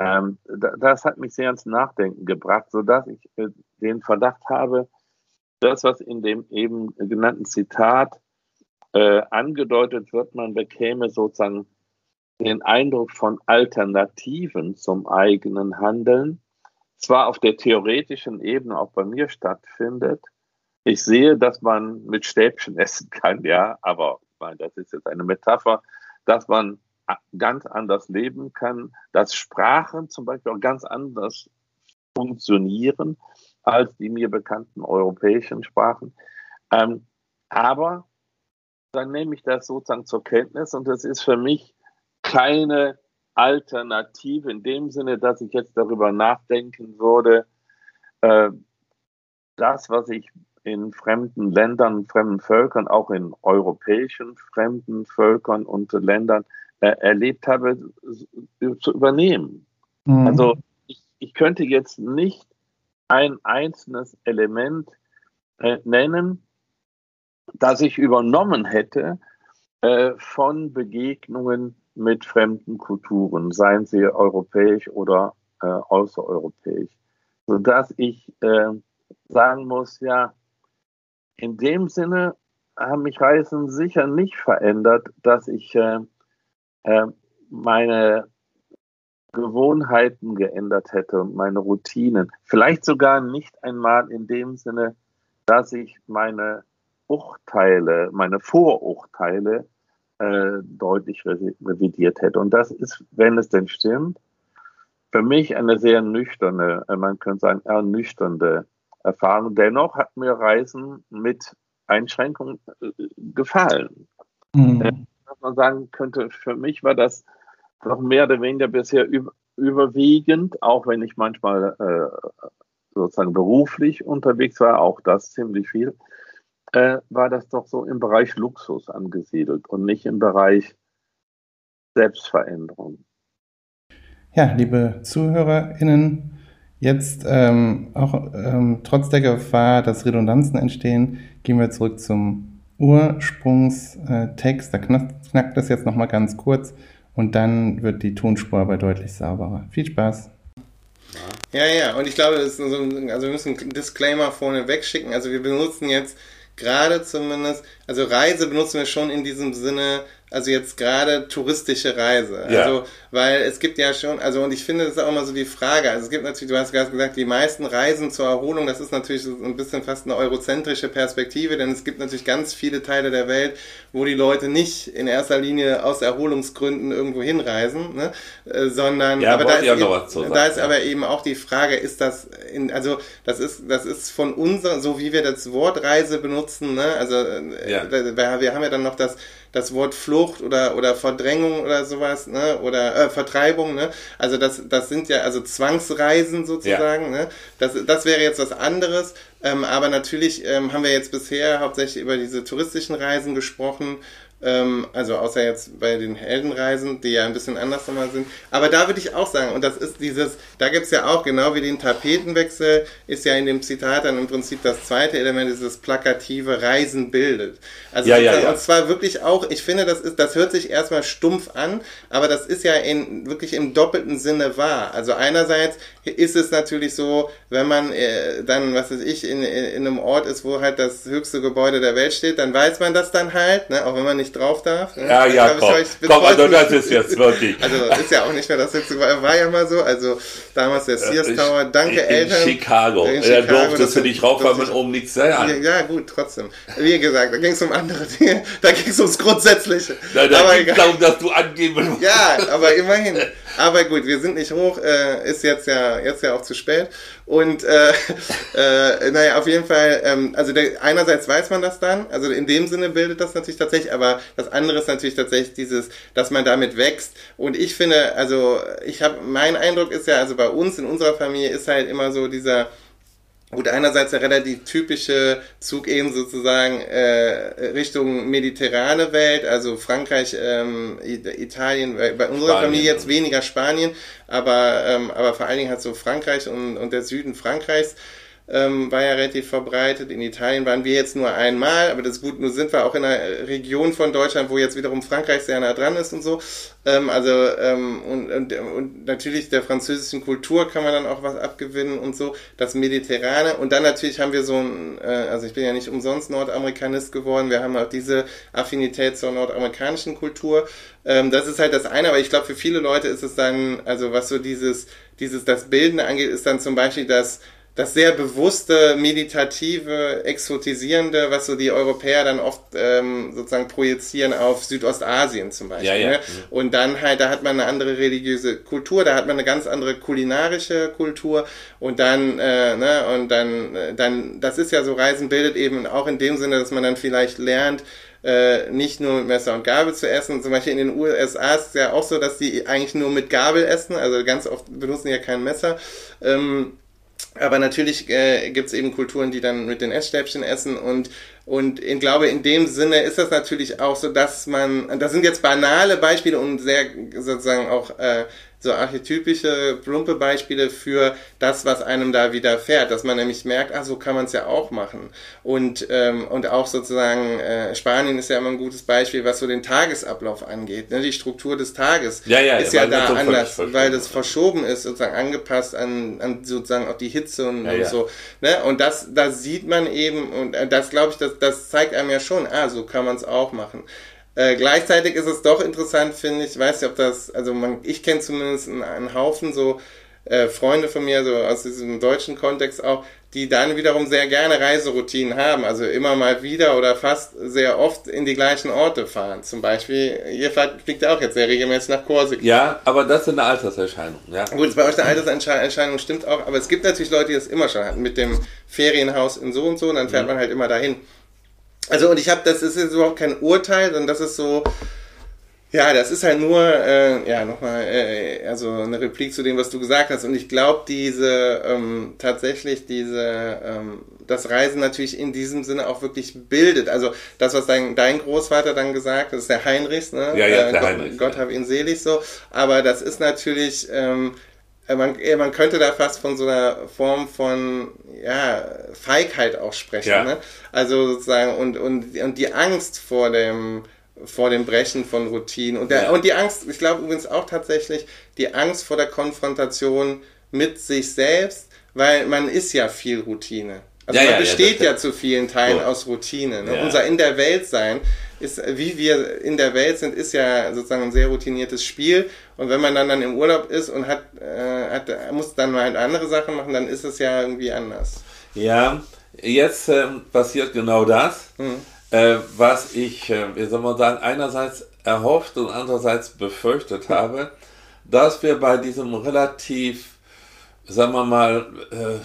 Ähm, das hat mich sehr ins Nachdenken gebracht, sodass ich äh, den Verdacht habe, das, was in dem eben genannten Zitat äh, angedeutet wird, man bekäme sozusagen den Eindruck von Alternativen zum eigenen Handeln, zwar auf der theoretischen Ebene auch bei mir stattfindet. Ich sehe, dass man mit Stäbchen essen kann, ja, aber das ist jetzt eine Metapher, dass man ganz anders leben kann, dass Sprachen zum Beispiel auch ganz anders funktionieren als die mir bekannten europäischen Sprachen. Ähm, aber dann nehme ich das sozusagen zur Kenntnis und das ist für mich keine Alternative in dem Sinne, dass ich jetzt darüber nachdenken würde, äh, das, was ich in fremden Ländern, fremden Völkern, auch in europäischen fremden Völkern und Ländern äh, erlebt habe, zu übernehmen. Mhm. Also ich, ich, könnte jetzt nicht ein einzelnes Element äh, nennen, das ich übernommen hätte äh, von Begegnungen mit fremden Kulturen, seien sie europäisch oder äh, außereuropäisch, sodass ich äh, sagen muss, ja, in dem Sinne haben mich Reisen sicher nicht verändert, dass ich äh, äh, meine Gewohnheiten geändert hätte und meine Routinen. Vielleicht sogar nicht einmal in dem Sinne, dass ich meine Urteile, meine Vorurteile äh, deutlich revidiert hätte. Und das ist, wenn es denn stimmt, für mich eine sehr nüchterne, äh, man könnte sagen, ernüchternde Erfahrung. Dennoch hat mir Reisen mit Einschränkungen äh, gefallen. Mhm. Was man sagen könnte, für mich war das noch mehr oder weniger bisher überwiegend, auch wenn ich manchmal äh, sozusagen beruflich unterwegs war, auch das ziemlich viel, äh, war das doch so im Bereich Luxus angesiedelt und nicht im Bereich Selbstveränderung. Ja, liebe ZuhörerInnen, jetzt ähm, auch ähm, trotz der Gefahr, dass Redundanzen entstehen, gehen wir zurück zum Ursprungstext. Da knackt, knackt das jetzt nochmal ganz kurz und dann wird die Tonspur aber deutlich sauberer. Viel Spaß! Ja, ja, und ich glaube, so also wir müssen einen Disclaimer vorne wegschicken. Also wir benutzen jetzt gerade zumindest, also Reise benutzen wir schon in diesem Sinne, also jetzt gerade touristische Reise. Ja. Also, weil es gibt ja schon, also und ich finde, das ist auch immer so die Frage. Also es gibt natürlich, du hast gerade gesagt, die meisten Reisen zur Erholung, das ist natürlich so ein bisschen fast eine eurozentrische Perspektive, denn es gibt natürlich ganz viele Teile der Welt, wo die Leute nicht in erster Linie aus Erholungsgründen irgendwo hinreisen, ne? Äh, sondern ja, aber da ist, eben, sagen, da ist ja. aber eben auch die Frage, ist das in, also das ist, das ist von unser, so wie wir das Wort Reise benutzen, ne? Also äh, ja. wir haben ja dann noch das das Wort Flucht oder, oder Verdrängung oder sowas, ne? Oder äh, Vertreibung, ne? Also das, das sind ja also Zwangsreisen sozusagen, ja. ne? Das, das wäre jetzt was anderes. Ähm, aber natürlich ähm, haben wir jetzt bisher hauptsächlich über diese touristischen Reisen gesprochen ähm, also außer jetzt bei den Heldenreisen, die ja ein bisschen anders nochmal sind. Aber da würde ich auch sagen, und das ist dieses, da gibt es ja auch, genau wie den Tapetenwechsel, ist ja in dem Zitat dann im Prinzip das zweite Element, dieses plakative Reisen bildet. Also ja, ja, ja. und zwar wirklich auch, ich finde, das ist, das hört sich erstmal stumpf an, aber das ist ja in, wirklich im doppelten Sinne wahr. Also einerseits ist es natürlich so, wenn man äh, dann, was weiß ich, in, in einem Ort ist, wo halt das höchste Gebäude der Welt steht, dann weiß man das dann halt, ne? auch wenn man nicht drauf darf. Ne? Ja, ja, komm, ich, komm also das ist jetzt wirklich. Also ist ja auch nicht mehr das höchste Gebäude, war ja mal so, also damals der Sears Tower, danke in, Eltern. Chicago. In Chicago, da durftest du nicht rauf, weil man oben nichts sagen. Ja, ja, gut, trotzdem. Wie gesagt, da ging es um andere Dinge, da ging es ums Grundsätzliche. Nein, da ging es darum, dass du angeben musst. Ja, aber immerhin. Aber gut, wir sind nicht hoch, äh, ist jetzt ja, jetzt ja auch zu spät. Und äh, äh, naja, auf jeden Fall, ähm, also der, einerseits weiß man das dann, also in dem Sinne bildet das natürlich tatsächlich, aber das andere ist natürlich tatsächlich dieses, dass man damit wächst. Und ich finde, also ich habe, mein Eindruck ist ja, also bei uns in unserer Familie ist halt immer so dieser Gut, einerseits der relativ typische Zug eben sozusagen äh, Richtung mediterrane Welt, also Frankreich, ähm, Italien, bei unserer Spanien. Familie jetzt weniger Spanien, aber, ähm, aber vor allen Dingen halt so Frankreich und, und der Süden Frankreichs ähm, war ja relativ verbreitet. In Italien waren wir jetzt nur einmal, aber das ist gut, nur sind wir auch in einer Region von Deutschland, wo jetzt wiederum Frankreich sehr nah dran ist und so. Ähm, also ähm, und, und, und natürlich der französischen Kultur kann man dann auch was abgewinnen und so. Das Mediterrane und dann natürlich haben wir so ein, äh, also ich bin ja nicht umsonst Nordamerikanist geworden. Wir haben auch diese Affinität zur nordamerikanischen Kultur. Ähm, das ist halt das eine, aber ich glaube für viele Leute ist es dann, also was so dieses dieses das Bildende angeht, ist dann zum Beispiel das das sehr bewusste, meditative, exotisierende, was so die Europäer dann oft ähm, sozusagen projizieren auf Südostasien zum Beispiel. Ja, ja. Ne? Und dann halt, da hat man eine andere religiöse Kultur, da hat man eine ganz andere kulinarische Kultur und dann, äh, ne, und dann, äh, dann, das ist ja so, Reisen bildet eben auch in dem Sinne, dass man dann vielleicht lernt, äh, nicht nur mit Messer und Gabel zu essen. Zum Beispiel in den USA ist es ja auch so, dass die eigentlich nur mit Gabel essen, also ganz oft benutzen die ja kein Messer. Ähm, aber natürlich äh, gibt es eben Kulturen, die dann mit den Essstäbchen essen und und ich glaube, in dem Sinne ist das natürlich auch so, dass man, das sind jetzt banale Beispiele und sehr sozusagen auch äh, so archetypische, plumpe Beispiele für das, was einem da widerfährt, dass man nämlich merkt, ah, so kann man es ja auch machen. Und, ähm, und auch sozusagen, äh, Spanien ist ja immer ein gutes Beispiel, was so den Tagesablauf angeht. Ne? Die Struktur des Tages ja, ja, ist ja, da anders, weil das verschoben ist, sozusagen angepasst an, an sozusagen auch die Hitze und, und so. Ne? Und das, das sieht man eben, und äh, das glaube ich, das, das zeigt einem ja schon, ah, so kann man es auch machen. Äh, gleichzeitig ist es doch interessant, finde ich, weiß nicht, ob das, also man, ich kenne zumindest einen, einen, Haufen so äh, Freunde von mir, so aus diesem deutschen Kontext auch, die dann wiederum sehr gerne Reiseroutinen haben, also immer mal wieder oder fast sehr oft in die gleichen Orte fahren. Zum Beispiel, ihr fliegt ja auch jetzt sehr regelmäßig nach Korsika. Ja, aber das ist eine Alterserscheinung. Ja. Gut, bei euch eine Alterserscheinung stimmt auch, aber es gibt natürlich Leute, die das immer schon hatten, mit dem Ferienhaus in so und so, und dann fährt mhm. man halt immer dahin. Also und ich habe, das ist jetzt überhaupt kein Urteil, sondern das ist so, ja, das ist halt nur, äh, ja, nochmal, äh, also eine Replik zu dem, was du gesagt hast. Und ich glaube, diese, ähm, tatsächlich diese, ähm, das Reisen natürlich in diesem Sinne auch wirklich bildet. Also das, was dein, dein Großvater dann gesagt hat, das ist der Heinrichs, ne? Ja, ja, äh, der Gott, Heinrich. Gott hab ihn selig so. Aber das ist natürlich, ähm, äh, man, man könnte da fast von so einer Form von ja, Feigheit auch sprechen. Ja. Ne? Also sozusagen und, und, und die Angst vor dem vor dem Brechen von Routinen und, der, ja. und die Angst, ich glaube übrigens auch tatsächlich, die Angst vor der Konfrontation mit sich selbst, weil man ist ja viel Routine. Also ja, man besteht ja, zu vielen Teilen aus Routine. Ne? Unser In der Welt sein ist, wie wir in der Welt sind, ist ja sozusagen ein sehr routiniertes Spiel. Und wenn man dann, dann im Urlaub ist und hat, äh, hat, muss dann halt andere Sachen machen, dann ist es ja irgendwie anders. Ja, jetzt äh, passiert genau das, mhm. äh, was ich, äh, wie soll man sagen, einerseits erhofft und andererseits befürchtet habe, dass wir bei diesem relativ, sagen wir mal, äh,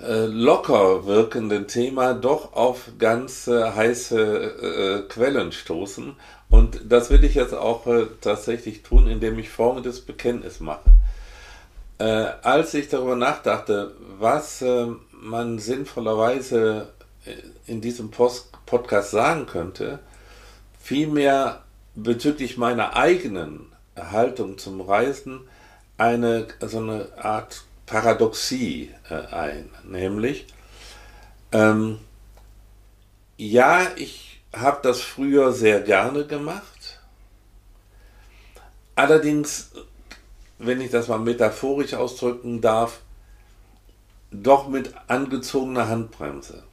äh, locker wirkenden Thema doch auf ganz äh, heiße äh, Quellen stoßen. Und das will ich jetzt auch äh, tatsächlich tun, indem ich folgendes Bekenntnis mache. Äh, als ich darüber nachdachte, was äh, man sinnvollerweise in diesem Post Podcast sagen könnte, vielmehr bezüglich meiner eigenen Haltung zum Reisen eine so eine Art Paradoxie äh, ein, nämlich, ähm, ja, ich habe das früher sehr gerne gemacht, allerdings, wenn ich das mal metaphorisch ausdrücken darf, doch mit angezogener Handbremse.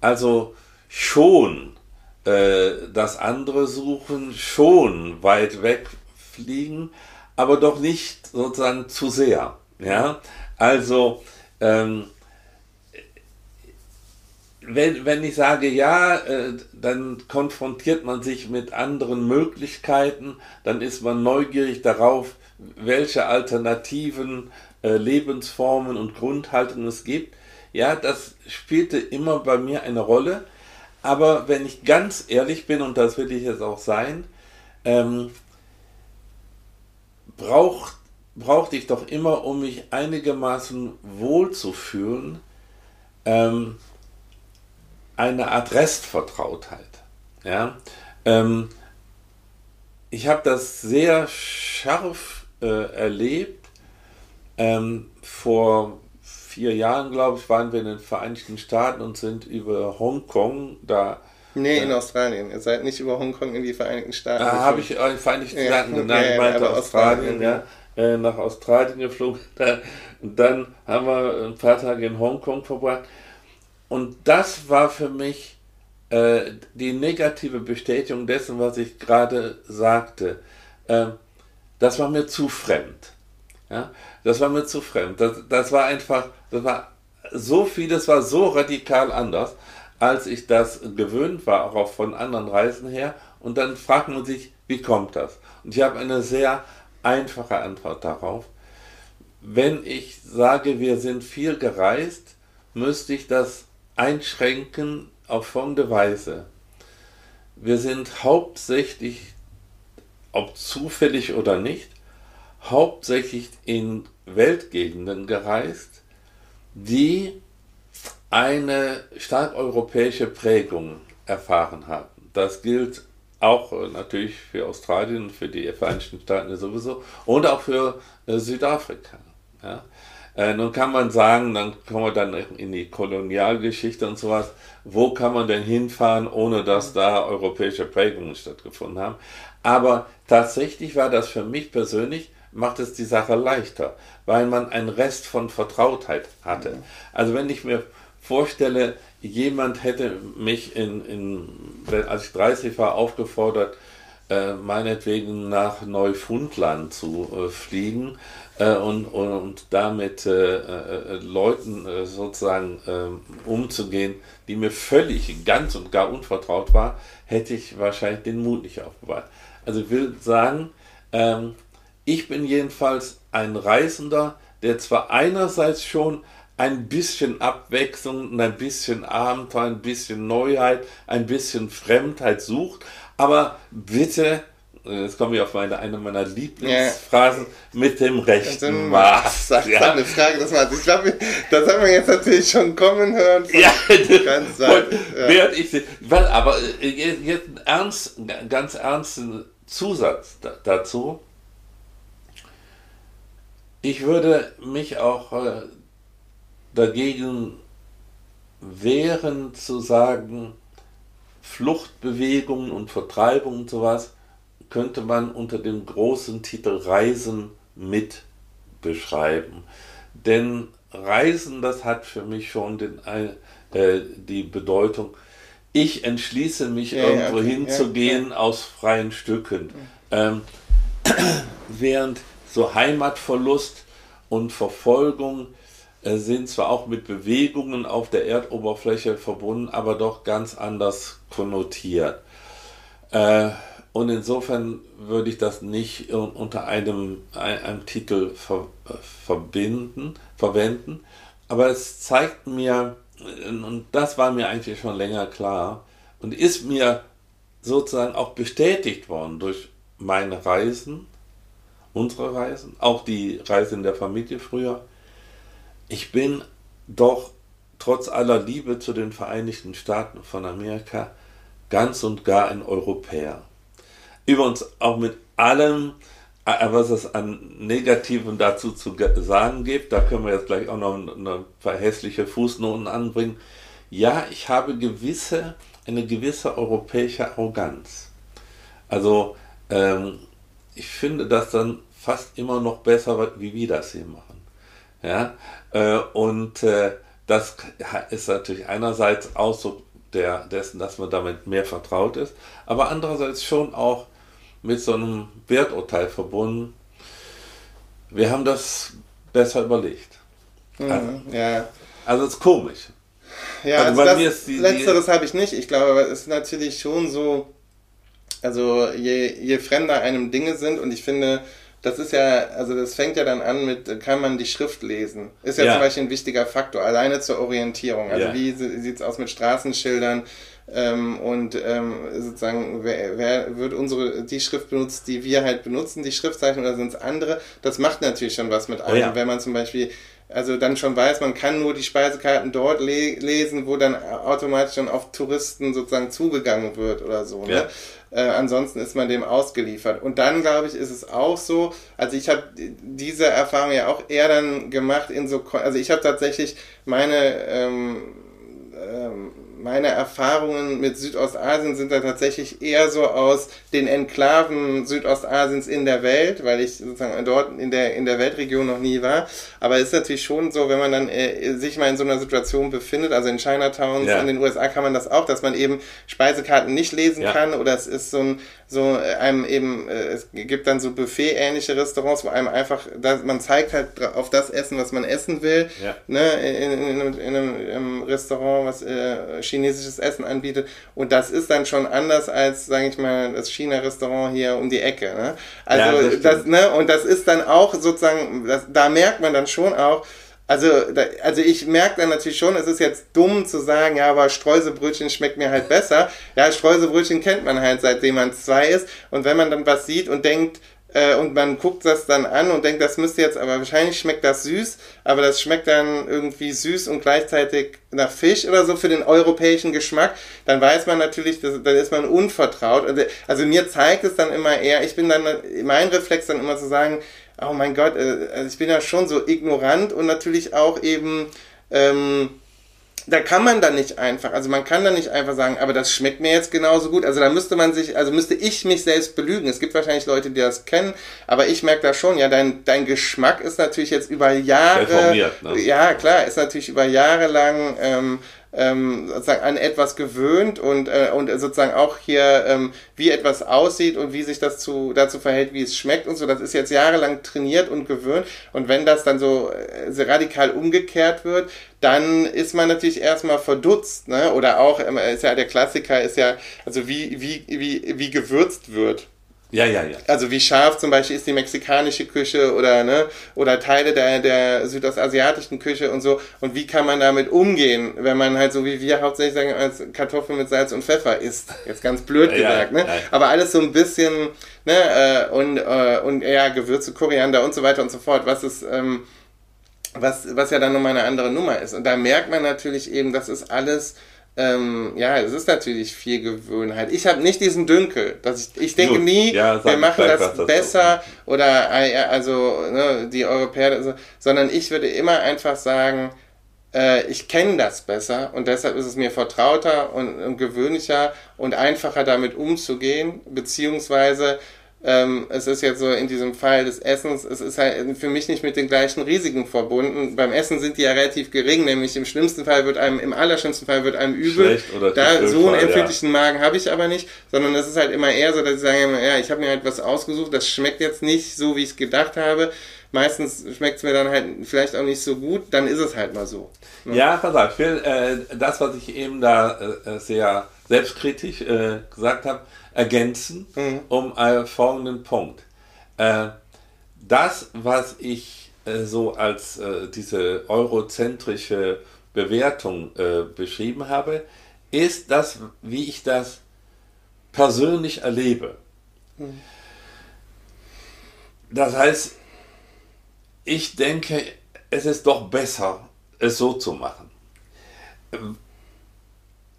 Also schon äh, das andere suchen, schon weit weg fliegen, aber doch nicht sozusagen zu sehr. Ja, also ähm, wenn, wenn ich sage ja, äh, dann konfrontiert man sich mit anderen Möglichkeiten, dann ist man neugierig darauf, welche alternativen äh, Lebensformen und Grundhaltungen es gibt. Ja, das spielte immer bei mir eine Rolle. Aber wenn ich ganz ehrlich bin, und das will ich jetzt auch sein, ähm, braucht brauchte ich doch immer, um mich einigermaßen wohl zu fühlen, ähm, eine Art Restvertrautheit. Ja? Ähm, ich habe das sehr scharf äh, erlebt. Ähm, vor vier Jahren, glaube ich, waren wir in den Vereinigten Staaten und sind über Hongkong da. Nee, in Australien. Ihr seid nicht über Hongkong in die Vereinigten Staaten. Da habe ich in die Vereinigten Staaten ja, genannt, ja, meinte Australien, Australien, ja. Äh, nach Australien geflogen. Und dann haben wir ein paar Tage in Hongkong verbracht. Und das war für mich äh, die negative Bestätigung dessen, was ich gerade sagte. Äh, das war mir zu fremd. Ja? Das war mir zu fremd. Das, das war einfach, das war so viel, das war so radikal anders, als ich das gewöhnt war, auch von anderen Reisen her. Und dann fragt man sich, wie kommt das? Und ich habe eine sehr einfache Antwort darauf. Wenn ich sage, wir sind viel gereist, müsste ich das einschränken auf folgende Weise. Wir sind hauptsächlich, ob zufällig oder nicht, hauptsächlich in Weltgegenden gereist, die eine stark europäische Prägung erfahren haben. Das gilt auch äh, natürlich für Australien, für die Vereinigten Staaten sowieso und auch für äh, Südafrika. Ja. Äh, nun kann man sagen, dann kommen wir dann in die Kolonialgeschichte und sowas. Wo kann man denn hinfahren, ohne dass da europäische Prägungen stattgefunden haben? Aber tatsächlich war das für mich persönlich, macht es die Sache leichter, weil man einen Rest von Vertrautheit hatte. Also wenn ich mir vorstelle, jemand hätte mich in, in als ich 30 war, aufgefordert, äh, meinetwegen nach Neufundland zu äh, fliegen äh, und, und, und damit äh, äh, Leuten äh, sozusagen ähm, umzugehen, die mir völlig ganz und gar unvertraut war, hätte ich wahrscheinlich den Mut nicht aufbewahrt. Also ich will sagen, ähm, ich bin jedenfalls ein Reisender, der zwar einerseits schon ein bisschen Abwechslung und ein bisschen Abenteuer, ein bisschen Neuheit, ein bisschen Fremdheit sucht, aber bitte jetzt komme ich auf meine, eine meiner Lieblingsphrasen, ja. mit dem rechten Maß. Das ist ja. eine Frage des Maßes. Ich glaube, das haben wir jetzt natürlich schon kommen hören. Ja, ganz ja. Während ich, weil, aber äh, jetzt ein ernst, ganz ernsten Zusatz dazu. Ich würde mich auch äh, dagegen wehren zu sagen, Fluchtbewegungen und Vertreibung und sowas könnte man unter dem großen Titel Reisen mit beschreiben. Denn Reisen, das hat für mich schon den, äh, die Bedeutung, ich entschließe mich ja, irgendwo okay, hinzugehen ja, aus freien Stücken. Ähm, während so Heimatverlust und Verfolgung sind zwar auch mit Bewegungen auf der Erdoberfläche verbunden, aber doch ganz anders konnotiert. Äh, und insofern würde ich das nicht unter einem, einem Titel ver, äh, verbinden, verwenden. Aber es zeigt mir, und das war mir eigentlich schon länger klar, und ist mir sozusagen auch bestätigt worden durch meine Reisen, unsere Reisen, auch die Reisen der Familie früher. Ich bin doch trotz aller Liebe zu den Vereinigten Staaten von Amerika ganz und gar ein Europäer übrigens auch mit allem, äh, was es an Negativen dazu zu sagen gibt, da können wir jetzt gleich auch noch ein paar hässliche Fußnoten anbringen. Ja, ich habe gewisse, eine gewisse europäische Arroganz. Also, ähm, ich finde das dann fast immer noch besser, wie wir das hier machen. Ja, äh, und äh, das ist natürlich einerseits Ausdruck der, dessen, dass man damit mehr vertraut ist, aber andererseits schon auch mit so einem Werturteil verbunden. Wir haben das besser überlegt. Mhm, also, ja. also es ist komisch. Ja, also, also das, die, Letzteres habe ich nicht. Ich glaube, es ist natürlich schon so, also je, je fremder einem Dinge sind und ich finde, das ist ja, also das fängt ja dann an mit, kann man die Schrift lesen? Ist ja, ja. zum Beispiel ein wichtiger Faktor, alleine zur Orientierung. Also ja. wie sieht es aus mit Straßenschildern? Ähm, und ähm, sozusagen, wer, wer wird unsere, die Schrift benutzt, die wir halt benutzen, die Schriftzeichen oder sind es andere? Das macht natürlich schon was mit einem, oh ja. wenn man zum Beispiel also dann schon weiß, man kann nur die Speisekarten dort le lesen, wo dann automatisch dann auf Touristen sozusagen zugegangen wird oder so. Ne? Ja. Äh, ansonsten ist man dem ausgeliefert. Und dann, glaube ich, ist es auch so, also ich habe diese Erfahrung ja auch eher dann gemacht in so, also ich habe tatsächlich meine ähm, ähm, meine Erfahrungen mit Südostasien sind da tatsächlich eher so aus den Enklaven Südostasiens in der Welt, weil ich sozusagen dort in der, in der Weltregion noch nie war. Aber es ist natürlich schon so, wenn man dann äh, sich mal in so einer Situation befindet, also in Chinatowns ja. in den USA kann man das auch, dass man eben Speisekarten nicht lesen ja. kann oder es ist so ein, so äh, einem eben, äh, es gibt dann so Buffet-ähnliche Restaurants, wo einem einfach, das, man zeigt halt auf das Essen, was man essen will, ja. ne, in, in, in, in einem Restaurant, was äh, chinesisches Essen anbietet und das ist dann schon anders als, sage ich mal, das China-Restaurant hier um die Ecke, ne? Also ja, das, das, ne, und das ist dann auch sozusagen, das, da merkt man dann schon auch, also, da, also ich merke dann natürlich schon, es ist jetzt dumm zu sagen, ja, aber Streuselbrötchen schmeckt mir halt besser. Ja, Streuselbrötchen kennt man halt, seitdem man zwei ist. Und wenn man dann was sieht und denkt, äh, und man guckt das dann an und denkt, das müsste jetzt, aber wahrscheinlich schmeckt das süß, aber das schmeckt dann irgendwie süß und gleichzeitig nach Fisch oder so für den europäischen Geschmack, dann weiß man natürlich, dass, dann ist man unvertraut. Also, also mir zeigt es dann immer eher, ich bin dann, mein Reflex dann immer zu sagen, oh mein Gott, äh, also ich bin ja schon so ignorant und natürlich auch eben, ähm, da kann man dann nicht einfach, also man kann dann nicht einfach sagen, aber das schmeckt mir jetzt genauso gut. Also da müsste man sich, also müsste ich mich selbst belügen. Es gibt wahrscheinlich Leute, die das kennen, aber ich merke da schon, ja, dein, dein Geschmack ist natürlich jetzt über Jahre, ne? ja klar, ist natürlich über Jahre lang ähm, ähm, sozusagen an etwas gewöhnt und, äh, und sozusagen auch hier, ähm, wie etwas aussieht und wie sich das zu, dazu verhält, wie es schmeckt und so. Das ist jetzt jahrelang trainiert und gewöhnt. Und wenn das dann so äh, radikal umgekehrt wird, dann ist man natürlich erstmal verdutzt, ne? Oder auch, ähm, ist ja der Klassiker, ist ja, also wie, wie, wie, wie gewürzt wird. Ja, ja, ja. Also wie scharf zum Beispiel ist die mexikanische Küche oder ne oder Teile der der südostasiatischen Küche und so und wie kann man damit umgehen, wenn man halt so wie wir hauptsächlich sagen als Kartoffeln mit Salz und Pfeffer isst. Jetzt ganz blöd ja, gesagt, ne? Ja. Aber alles so ein bisschen ne äh, und äh, und eher Gewürze, Koriander und so weiter und so fort. Was ist ähm, was was ja dann nochmal eine andere Nummer ist und da merkt man natürlich eben, das ist alles ähm, ja, es ist natürlich viel Gewöhnheit. Ich habe nicht diesen Dünkel. Dass ich, ich denke Gut. nie, ja, wir machen das, das besser so. oder äh, also ne, die Europäer, sondern ich würde immer einfach sagen, äh, ich kenne das besser und deshalb ist es mir vertrauter und, und gewöhnlicher und einfacher damit umzugehen, beziehungsweise ähm, es ist jetzt so in diesem Fall des Essens, es ist halt für mich nicht mit den gleichen Risiken verbunden. Beim Essen sind die ja relativ gering, nämlich im schlimmsten Fall wird einem, im allerschlimmsten Fall wird einem übel. da so einen empfindlichen ja. Magen habe ich aber nicht, sondern es ist halt immer eher so, dass ich sage, ja, ich habe mir halt was ausgesucht, das schmeckt jetzt nicht so, wie ich es gedacht habe. Meistens schmeckt es mir dann halt vielleicht auch nicht so gut, dann ist es halt mal so. Ne? Ja, pass auf, Phil, äh, das, was ich eben da äh, sehr selbstkritisch äh, gesagt habe, ergänzen mhm. um einen folgenden Punkt. Äh, das, was ich äh, so als äh, diese eurozentrische Bewertung äh, beschrieben habe, ist das, wie ich das persönlich erlebe. Mhm. Das heißt, ich denke, es ist doch besser, es so zu machen.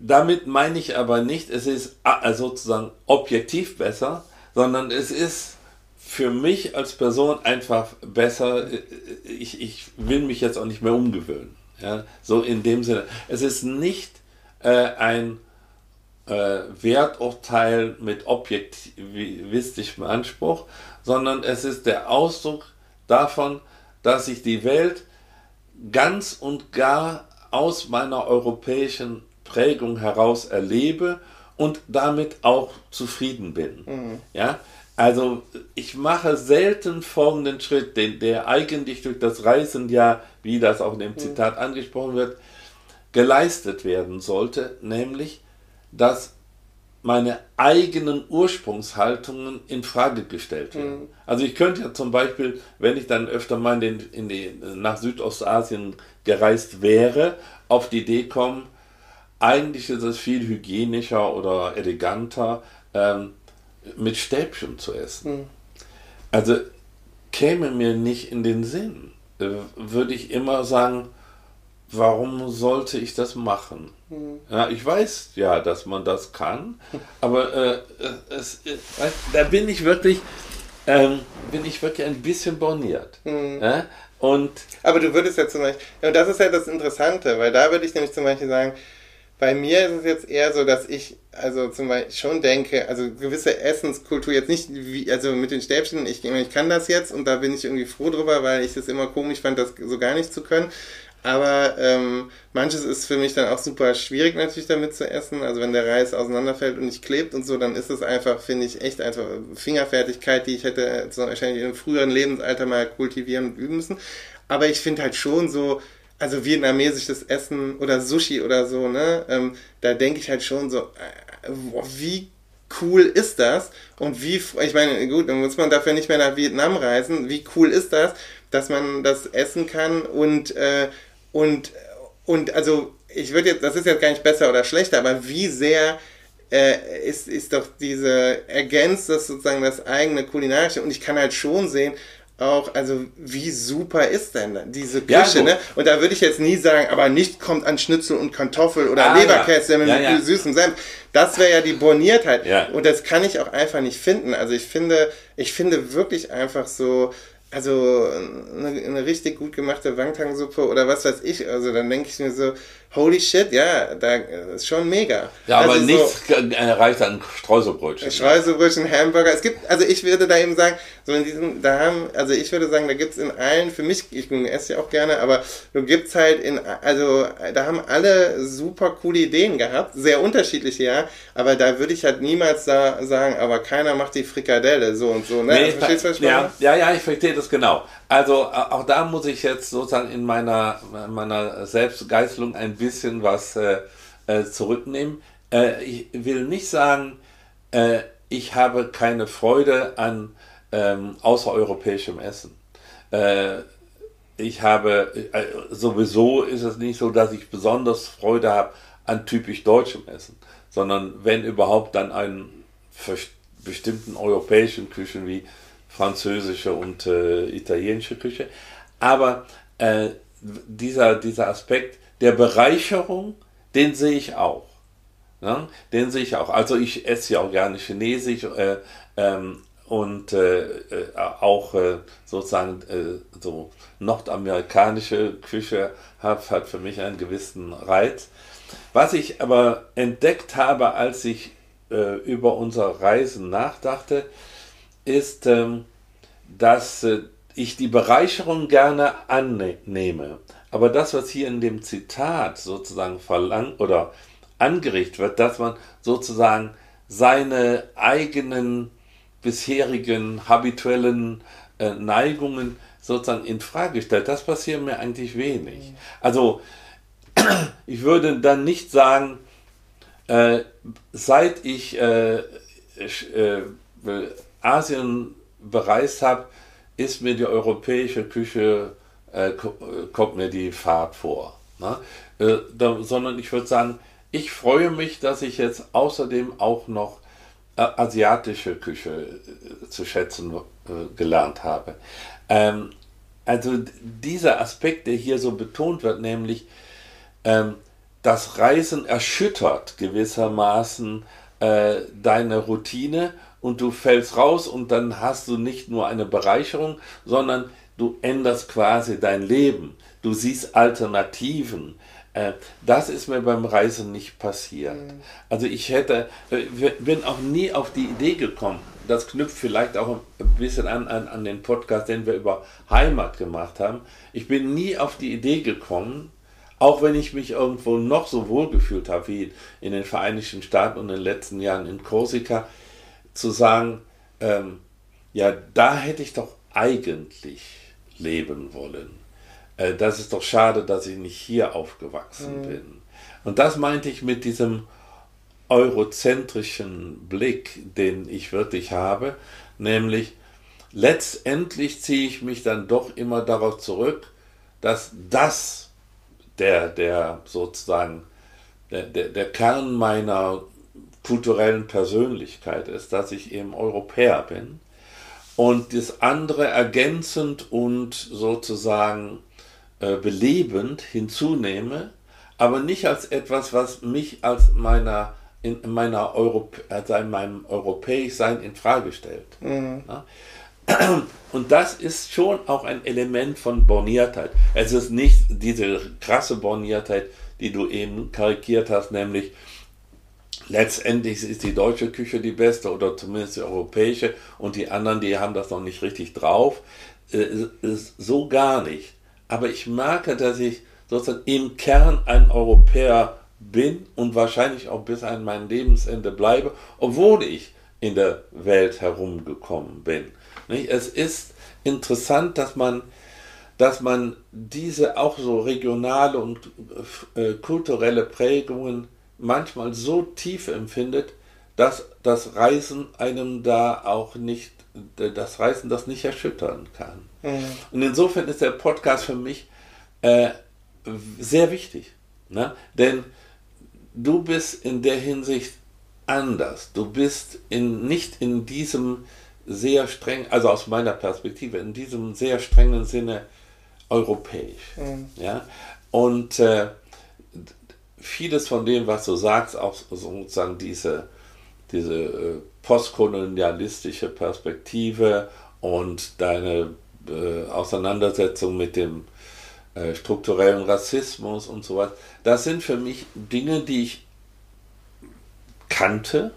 Damit meine ich aber nicht, es ist äh, sozusagen objektiv besser, sondern es ist für mich als Person einfach besser. Äh, ich, ich will mich jetzt auch nicht mehr umgewöhnen. Ja? So in dem Sinne. Es ist nicht äh, ein äh, Werturteil mit objektivistischem Anspruch, sondern es ist der Ausdruck davon, dass ich die Welt ganz und gar aus meiner europäischen Prägung heraus erlebe und damit auch zufrieden bin. Mhm. Ja, also ich mache selten folgenden Schritt, den, der eigentlich durch das Reisen ja, wie das auch in dem mhm. Zitat mhm. angesprochen wird, geleistet werden sollte, nämlich, dass meine eigenen Ursprungshaltungen in Frage gestellt werden. Mhm. Also ich könnte ja zum Beispiel, wenn ich dann öfter mal in den, in die, nach Südostasien gereist wäre, auf die Idee kommen, eigentlich ist es viel hygienischer oder eleganter, ähm, mit Stäbchen zu essen. Mhm. Also käme mir nicht in den Sinn, äh, würde ich immer sagen, warum sollte ich das machen? Mhm. Ja, ich weiß ja, dass man das kann, aber äh, äh es, äh, da bin ich wirklich, ähm, bin ich wirklich ein bisschen borniert. Mhm. Ja? Und aber du würdest ja zum Beispiel, und das ist ja das Interessante, weil da würde ich nämlich zum Beispiel sagen, bei mir ist es jetzt eher so, dass ich also zum Beispiel schon denke, also gewisse Essenskultur jetzt nicht wie, also mit den Stäbchen, ich, ich kann das jetzt und da bin ich irgendwie froh drüber, weil ich es immer komisch fand, das so gar nicht zu können. Aber ähm, manches ist für mich dann auch super schwierig natürlich damit zu essen. Also wenn der Reis auseinanderfällt und nicht klebt und so, dann ist es einfach, finde ich, echt einfach Fingerfertigkeit, die ich hätte so wahrscheinlich im früheren Lebensalter mal kultivieren und üben müssen. Aber ich finde halt schon so, also vietnamesisches Essen oder Sushi oder so, ne? Ähm, da denke ich halt schon so, äh, wie cool ist das? Und wie, ich meine, gut, dann muss man dafür nicht mehr nach Vietnam reisen. Wie cool ist das, dass man das essen kann und, äh, und, und also ich würde jetzt, das ist jetzt gar nicht besser oder schlechter, aber wie sehr äh, ist, ist doch diese, ergänzt das sozusagen das eigene kulinarische und ich kann halt schon sehen, auch, also wie super ist denn diese Küche, ja, ne? Und da würde ich jetzt nie sagen, aber nicht kommt an Schnitzel und Kartoffel oder ah, Leberkäse ja. mit ja, süßem Senf. Das wäre ja die Borniertheit. Und das kann ich auch einfach nicht finden. Also ich finde, ich finde wirklich einfach so, also eine, eine richtig gut gemachte Wangtangsuppe oder was weiß ich, also dann denke ich mir so, holy shit, ja, da ist schon mega. Ja, also aber so, nichts reicht an Streuselbrötchen. Streuselbrötchen, Hamburger. Es gibt, also ich würde da eben sagen, so in diesem, da haben, also ich würde sagen, da gibt es in allen, für mich, ich esse ja auch gerne, aber du gibt's halt in, also da haben alle super coole Ideen gehabt, sehr unterschiedliche, ja, aber da würde ich halt niemals da sagen, aber keiner macht die Frikadelle, so und so, ne? Nee, also, verstehst du, was ich ja, ja, ja, ich verstehe das genau. Also auch da muss ich jetzt sozusagen in meiner, meiner Selbstgeißelung ein bisschen was äh, äh, zurücknehmen. Äh, ich will nicht sagen, ich habe keine Freude an ähm, außereuropäischem Essen. Ich habe, sowieso ist es nicht so, dass ich besonders Freude habe an typisch deutschem Essen, sondern wenn überhaupt dann einen bestimmten europäischen Küchen wie französische und äh, italienische Küche. Aber äh, dieser, dieser Aspekt der Bereicherung, den sehe ich auch. Ne? Den sehe ich auch. Also ich esse ja auch gerne Chinesisch äh, ähm, und äh, äh, auch äh, sozusagen so nordamerikanische Küche hat, hat für mich einen gewissen Reiz. Was ich aber entdeckt habe, als ich über unsere Reisen nachdachte, ist, ähm, dass äh, ich die Bereicherung gerne annehme. Aber das, was hier in dem Zitat sozusagen verlangt oder angeregt wird, dass man sozusagen seine eigenen bisherigen habituellen äh, Neigungen sozusagen in Frage stellt, das passiert mir eigentlich wenig. Also ich würde dann nicht sagen, äh, seit ich äh, äh Asien bereist habe, ist mir die europäische Küche, äh, kommt mir die Fahrt vor. Ne? Äh, da, sondern ich würde sagen, ich freue mich, dass ich jetzt außerdem auch noch äh, asiatische Küche äh, zu schätzen äh, gelernt habe. Ähm, also dieser Aspekt, der hier so betont wird, nämlich ähm, das Reisen erschüttert gewissermaßen äh, deine Routine und du fällst raus und dann hast du nicht nur eine Bereicherung, sondern du änderst quasi dein Leben. Du siehst Alternativen. Äh, das ist mir beim Reisen nicht passiert. Mhm. Also ich hätte, äh, bin auch nie auf die Idee gekommen. Das knüpft vielleicht auch ein bisschen an, an, an den Podcast, den wir über Heimat gemacht haben. Ich bin nie auf die Idee gekommen, auch wenn ich mich irgendwo noch so wohl gefühlt habe wie in den Vereinigten Staaten und in den letzten Jahren in Korsika, zu sagen, ähm, ja, da hätte ich doch eigentlich leben wollen. Äh, das ist doch schade, dass ich nicht hier aufgewachsen mhm. bin. Und das meinte ich mit diesem eurozentrischen Blick, den ich wirklich habe, nämlich letztendlich ziehe ich mich dann doch immer darauf zurück, dass das der, der sozusagen der, der, der Kern meiner kulturellen Persönlichkeit ist, dass ich eben Europäer bin und das andere ergänzend und sozusagen äh, belebend hinzunehme, aber nicht als etwas, was mich als meiner in meiner Europä also in meinem Europäischsein in Frage stellt. Mhm. Ja? Und das ist schon auch ein Element von Borniertheit. Es ist nicht diese krasse Borniertheit, die du eben karikiert hast, nämlich letztendlich ist die deutsche Küche die beste oder zumindest die europäische und die anderen, die haben das noch nicht richtig drauf. Äh, so gar nicht. Aber ich merke, dass ich sozusagen im Kern ein Europäer bin und wahrscheinlich auch bis an mein Lebensende bleibe, obwohl ich in der Welt herumgekommen bin. Es ist interessant, dass man, dass man diese auch so regionale und äh, kulturelle Prägungen manchmal so tief empfindet, dass das Reisen einem da auch nicht, das Reisen das nicht erschüttern kann. Mhm. Und insofern ist der Podcast für mich äh, sehr wichtig. Ne? Denn du bist in der Hinsicht anders. Du bist in, nicht in diesem sehr streng, also aus meiner Perspektive, in diesem sehr strengen Sinne europäisch. Mhm. Ja? Und äh, vieles von dem, was du sagst, auch sozusagen diese, diese äh, postkolonialistische Perspektive und deine äh, Auseinandersetzung mit dem äh, strukturellen Rassismus und so weiter, das sind für mich Dinge, die ich kannte,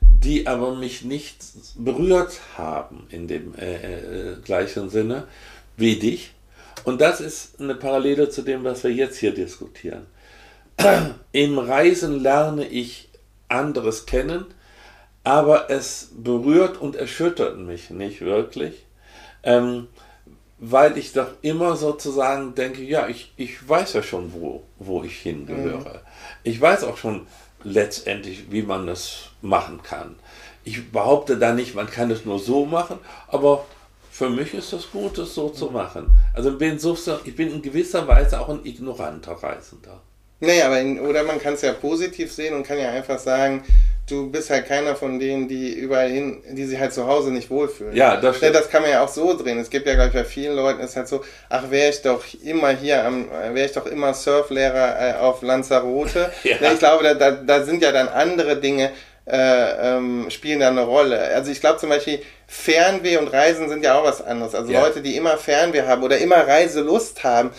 die aber mich nicht berührt haben in dem äh, äh, gleichen Sinne wie dich. Und das ist eine Parallele zu dem, was wir jetzt hier diskutieren. Im Reisen lerne ich anderes kennen, aber es berührt und erschüttert mich nicht wirklich, ähm, weil ich doch immer sozusagen denke, ja, ich, ich weiß ja schon, wo, wo ich hingehöre. Mhm. Ich weiß auch schon letztendlich, wie man es machen kann. Ich behaupte da nicht, man kann es nur so machen, aber für mich ist es gut, es so zu machen. Also bin so, ich bin in gewisser Weise auch ein ignoranter Reisender. Naja, aber in, oder man kann es ja positiv sehen und kann ja einfach sagen, du bist halt keiner von denen, die überall hin, die sich halt zu Hause nicht wohlfühlen. Ja, das stimmt. Das kann man ja auch so drehen. Es gibt ja, glaube ich, bei vielen Leuten ist halt so, ach, wäre ich doch immer hier am, wäre ich doch immer Surflehrer äh, auf Lanzarote. ja. Ich glaube, da, da, da sind ja dann andere Dinge, äh, ähm, spielen da eine Rolle. Also ich glaube zum Beispiel, Fernweh und Reisen sind ja auch was anderes. Also ja. Leute, die immer Fernweh haben oder immer Reiselust haben,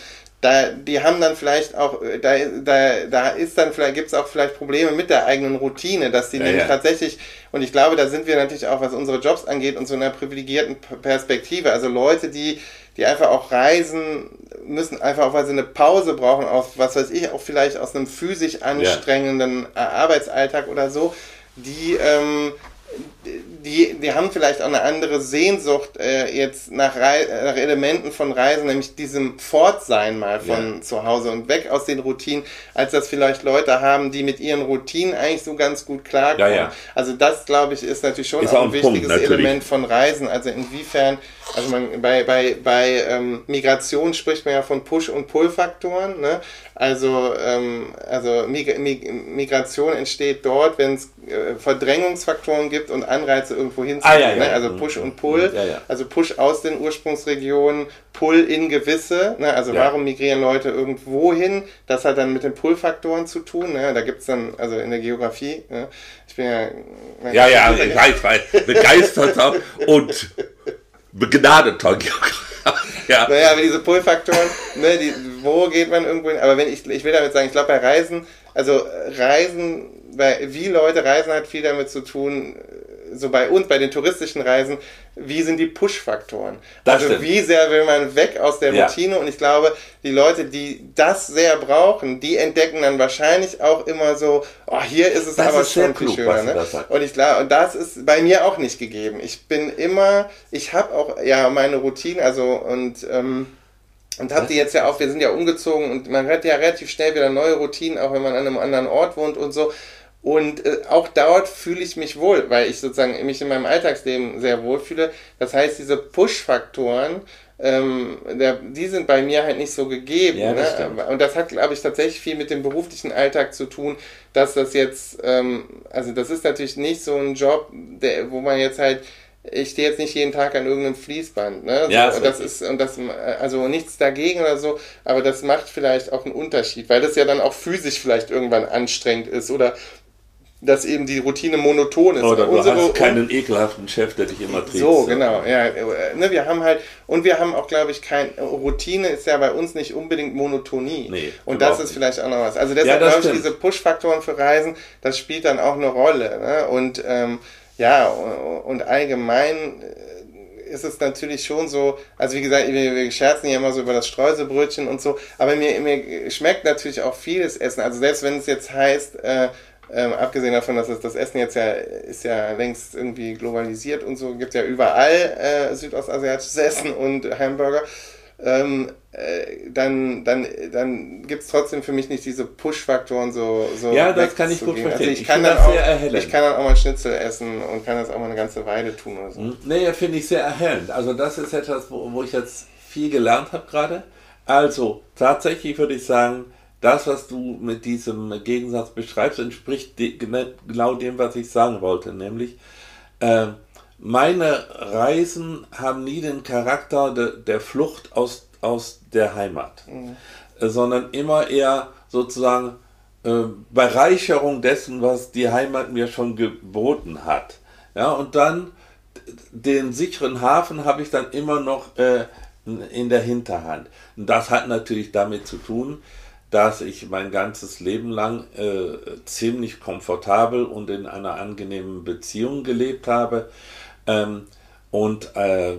da, die haben dann vielleicht auch, da, da, da ist dann vielleicht, gibt es auch vielleicht Probleme mit der eigenen Routine, dass die ja, nämlich ja. tatsächlich, und ich glaube, da sind wir natürlich auch, was unsere Jobs angeht, und so einer privilegierten Perspektive. Also Leute, die, die einfach auch reisen müssen, einfach auch, weil sie eine Pause brauchen, auf, was weiß ich, auch vielleicht aus einem physisch anstrengenden ja. Arbeitsalltag oder so, die, ähm, die, die haben vielleicht auch eine andere Sehnsucht äh, jetzt nach, Re nach Elementen von Reisen, nämlich diesem Fortsein mal von ja. zu Hause und weg aus den Routinen, als das vielleicht Leute haben, die mit ihren Routinen eigentlich so ganz gut klarkommen. Ja, ja. Also das, glaube ich, ist natürlich schon ist auch ein, ein wichtiges Punkt, Element von Reisen. Also inwiefern, also man bei, bei, bei ähm, Migration spricht man ja von Push- und Pull-Faktoren. Ne? Also, ähm, also Mig Mig Migration entsteht dort, wenn es äh, Verdrängungsfaktoren gibt und Anreize irgendwo hinzuziehen. Ah, ja, ja. Ne? Also. Push und Pull. Also Push aus den Ursprungsregionen, Pull in gewisse. Ne? Also warum migrieren Leute irgendwo hin? Das hat dann mit den Pull-Faktoren zu tun. Ne? Da gibt es dann, also in der Geografie, ne? ich bin ja... Ja, ja, ich weiß, weiß. Begeisterter und begnadeter Geograf. ja. Naja, aber diese Pull-Faktoren, ne, die, wo geht man irgendwo hin? Aber wenn ich, ich will damit sagen, ich glaube bei Reisen, also Reisen, bei, wie Leute reisen hat viel damit zu tun, so bei uns, bei den touristischen Reisen, wie sind die Push-Faktoren? Also stimmt. wie sehr will man weg aus der ja. Routine? Und ich glaube, die Leute, die das sehr brauchen, die entdecken dann wahrscheinlich auch immer so, oh, hier ist es das aber ist schon viel schöner. Ne? Und ich glaube, und das ist bei mir auch nicht gegeben. Ich bin immer, ich habe auch ja meine Routine, also und ähm, und habt ihr jetzt ja auch, wir sind ja umgezogen und man hat ja relativ schnell wieder neue Routinen, auch wenn man an einem anderen Ort wohnt und so. Und äh, auch dort fühle ich mich wohl, weil ich sozusagen mich in meinem Alltagsleben sehr wohl fühle. Das heißt, diese Push-Faktoren, ähm, der, die sind bei mir halt nicht so gegeben. Ja, das ne? Und das hat, glaube ich, tatsächlich viel mit dem beruflichen Alltag zu tun, dass das jetzt, ähm, also das ist natürlich nicht so ein Job, der, wo man jetzt halt ich stehe jetzt nicht jeden Tag an irgendeinem Fließband, ne? Ja, so, und das ist und das also nichts dagegen oder so, aber das macht vielleicht auch einen Unterschied, weil das ja dann auch physisch vielleicht irgendwann anstrengend ist oder dass eben die Routine monoton ist. Oder du Unsere, hast keinen ekelhaften Chef, der dich immer trägt. So, genau. Ja, ne, wir haben halt, und wir haben auch, glaube ich, kein, Routine ist ja bei uns nicht unbedingt Monotonie. Nee, und das ist vielleicht auch noch was. Also deshalb ja, glaube ich, diese Push-Faktoren für Reisen, das spielt dann auch eine Rolle. Ne? Und ähm, ja, und allgemein äh, ist es natürlich schon so, also wie gesagt, wir, wir scherzen ja immer so über das Streuselbrötchen und so, aber mir, mir schmeckt natürlich auch vieles Essen. Also selbst wenn es jetzt heißt, äh, ähm, abgesehen davon, dass es das Essen jetzt ja ist ja längst irgendwie globalisiert und so, gibt ja überall äh, südostasiatisches Essen und Hamburger. Ähm, äh, dann, dann, dann gibt es trotzdem für mich nicht diese Push-Faktoren so, so. Ja, das kann ich gut verstehen. Also ich, ich kann dann auch, ich kann dann auch mal Schnitzel essen und kann das auch mal eine ganze Weile tun oder so. Hm. Nee, finde ich sehr erhellend. Also das ist etwas, wo, wo ich jetzt viel gelernt habe gerade. Also tatsächlich würde ich sagen, das, was du mit diesem Gegensatz beschreibst, entspricht de, genau dem, was ich sagen wollte, nämlich äh, meine Reisen haben nie den Charakter de, der Flucht aus, aus der Heimat, mhm. äh, sondern immer eher sozusagen äh, Bereicherung dessen, was die Heimat mir schon geboten hat. Ja, und dann den sicheren Hafen habe ich dann immer noch äh, in der Hinterhand. Und das hat natürlich damit zu tun, dass ich mein ganzes Leben lang äh, ziemlich komfortabel und in einer angenehmen Beziehung gelebt habe ähm, und äh,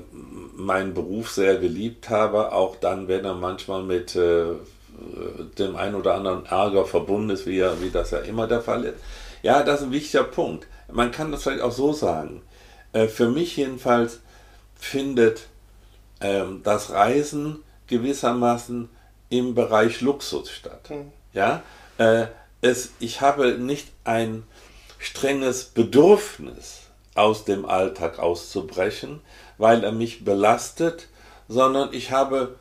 meinen Beruf sehr geliebt habe, auch dann, wenn er manchmal mit äh, dem einen oder anderen Ärger verbunden ist, wie, wie das ja immer der Fall ist. Ja, das ist ein wichtiger Punkt. Man kann das vielleicht auch so sagen. Äh, für mich jedenfalls findet ähm, das Reisen gewissermaßen im Bereich Luxus statt. Mhm. Ja, äh, es, ich habe nicht ein strenges Bedürfnis, aus dem Alltag auszubrechen, weil er mich belastet, sondern ich habe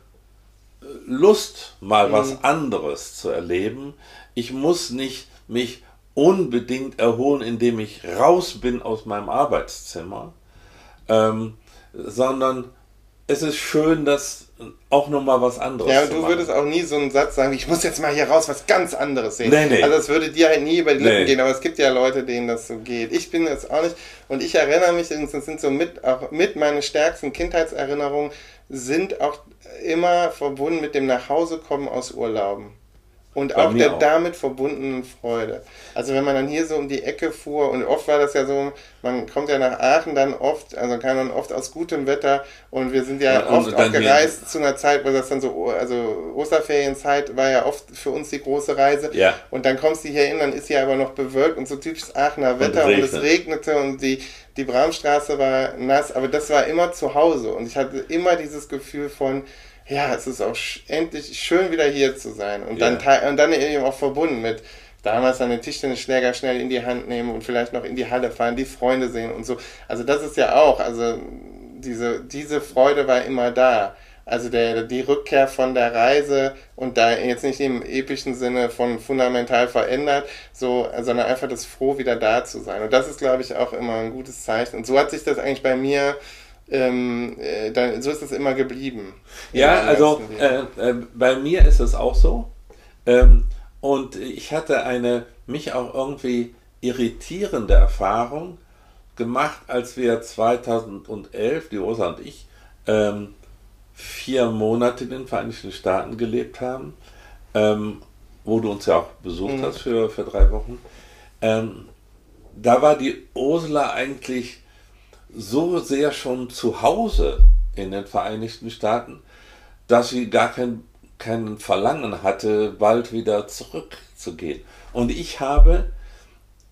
äh, Lust, mal mhm. was anderes zu erleben. Ich muss nicht mich unbedingt erholen, indem ich raus bin aus meinem Arbeitszimmer, ähm, sondern es ist schön, dass auch nochmal was anderes. Ja, du würdest auch nie so einen Satz sagen, ich muss jetzt mal hier raus was ganz anderes sehen. Nee, nee. Also das würde dir halt nie über die Lippen nee. gehen, aber es gibt ja Leute, denen das so geht. Ich bin jetzt auch nicht, und ich erinnere mich, das sind so mit, auch mit meine stärksten Kindheitserinnerungen, sind auch immer verbunden mit dem Nachhausekommen aus Urlauben und Bei auch der auch. damit verbundenen Freude. Also wenn man dann hier so um die Ecke fuhr und oft war das ja so, man kommt ja nach Aachen dann oft, also kann man oft aus gutem Wetter und wir sind ja, ja oft auch gereist zu einer Zeit, wo das dann so, also Osterferienzeit war ja oft für uns die große Reise ja. und dann kommst du hier hin, dann ist hier aber noch bewölkt und so typisches Aachener Wetter und, und es regnete und die, die Bramstraße war nass, aber das war immer zu Hause und ich hatte immer dieses Gefühl von, ja, es ist auch endlich schön wieder hier zu sein. Und dann, ja. und dann eben auch verbunden mit damals dann den Tischtennisschläger schnell in die Hand nehmen und vielleicht noch in die Halle fahren, die Freunde sehen und so. Also das ist ja auch, also diese, diese Freude war immer da. Also der, die Rückkehr von der Reise und da jetzt nicht im epischen Sinne von fundamental verändert, so, sondern einfach das Froh, wieder da zu sein. Und das ist, glaube ich, auch immer ein gutes Zeichen. Und so hat sich das eigentlich bei mir ähm, äh, dann, so ist es immer geblieben. Ja, also äh, äh, bei mir ist es auch so. Ähm, und ich hatte eine mich auch irgendwie irritierende Erfahrung gemacht, als wir 2011, die Rosa und ich, ähm, vier Monate in den Vereinigten Staaten gelebt haben, ähm, wo du uns ja auch besucht mhm. hast für, für drei Wochen. Ähm, da war die Ursula eigentlich so sehr schon zu Hause in den Vereinigten Staaten, dass sie gar kein, kein Verlangen hatte, bald wieder zurückzugehen. Und ich habe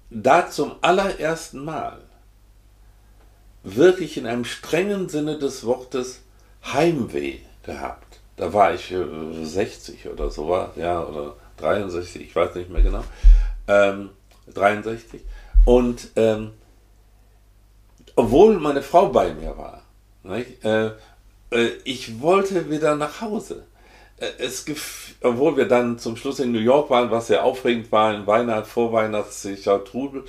da zum allerersten Mal wirklich in einem strengen Sinne des Wortes Heimweh gehabt. Da war ich 60 oder so, ja, oder 63, ich weiß nicht mehr genau. Ähm, 63. Und ähm, obwohl meine Frau bei mir war. Äh, äh, ich wollte wieder nach Hause. Äh, es obwohl wir dann zum Schluss in New York waren, was sehr aufregend war, in Weihnacht, vorweihnachtlicher Trubel.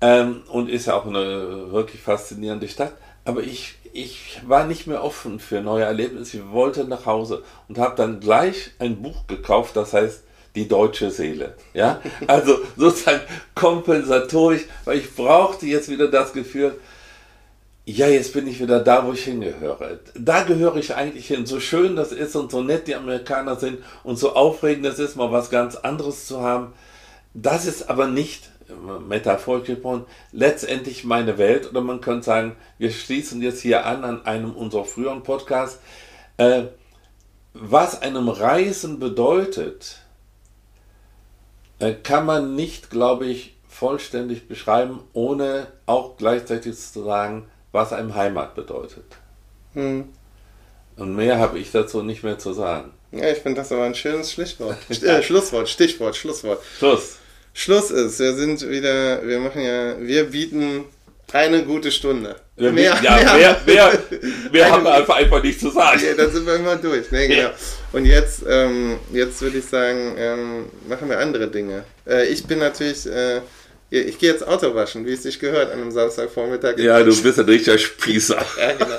Ähm, und ist ja auch eine wirklich faszinierende Stadt. Aber ich, ich war nicht mehr offen für neue Erlebnisse. Ich wollte nach Hause und habe dann gleich ein Buch gekauft, das heißt die deutsche Seele. Ja, also sozusagen kompensatorisch, weil ich brauchte jetzt wieder das Gefühl, ja, jetzt bin ich wieder da, wo ich hingehöre. Da gehöre ich eigentlich hin. So schön das ist und so nett die Amerikaner sind und so aufregend es ist, mal was ganz anderes zu haben. Das ist aber nicht, metaphorisch gesprochen, letztendlich meine Welt. Oder man könnte sagen, wir schließen jetzt hier an an einem unserer früheren Podcasts. Äh, was einem Reisen bedeutet, äh, kann man nicht, glaube ich, vollständig beschreiben, ohne auch gleichzeitig zu sagen, was einem Heimat bedeutet. Hm. Und mehr habe ich dazu nicht mehr zu sagen. Ja, ich finde das aber ein schönes Schlichtwort. äh, Schlusswort, Stichwort, Schlusswort. Schluss. Schluss ist, wir sind wieder, wir machen ja, wir bieten Eine gute Stunde. Ja, mehr, ja, mehr, mehr, mehr, haben wir einfach, einfach nicht zu sagen. Ja, dann sind wir immer durch. Ne, genau. Und jetzt, ähm, jetzt würde ich sagen, ähm, machen wir andere Dinge. Äh, ich bin natürlich, äh, ich gehe jetzt Auto waschen, wie es sich gehört, an einem Samstagvormittag. Ja, du bist ein richtiger Spießer. ja, genau.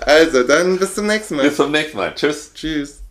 Also, dann bis zum nächsten Mal. Bis zum nächsten Mal. Tschüss. Tschüss.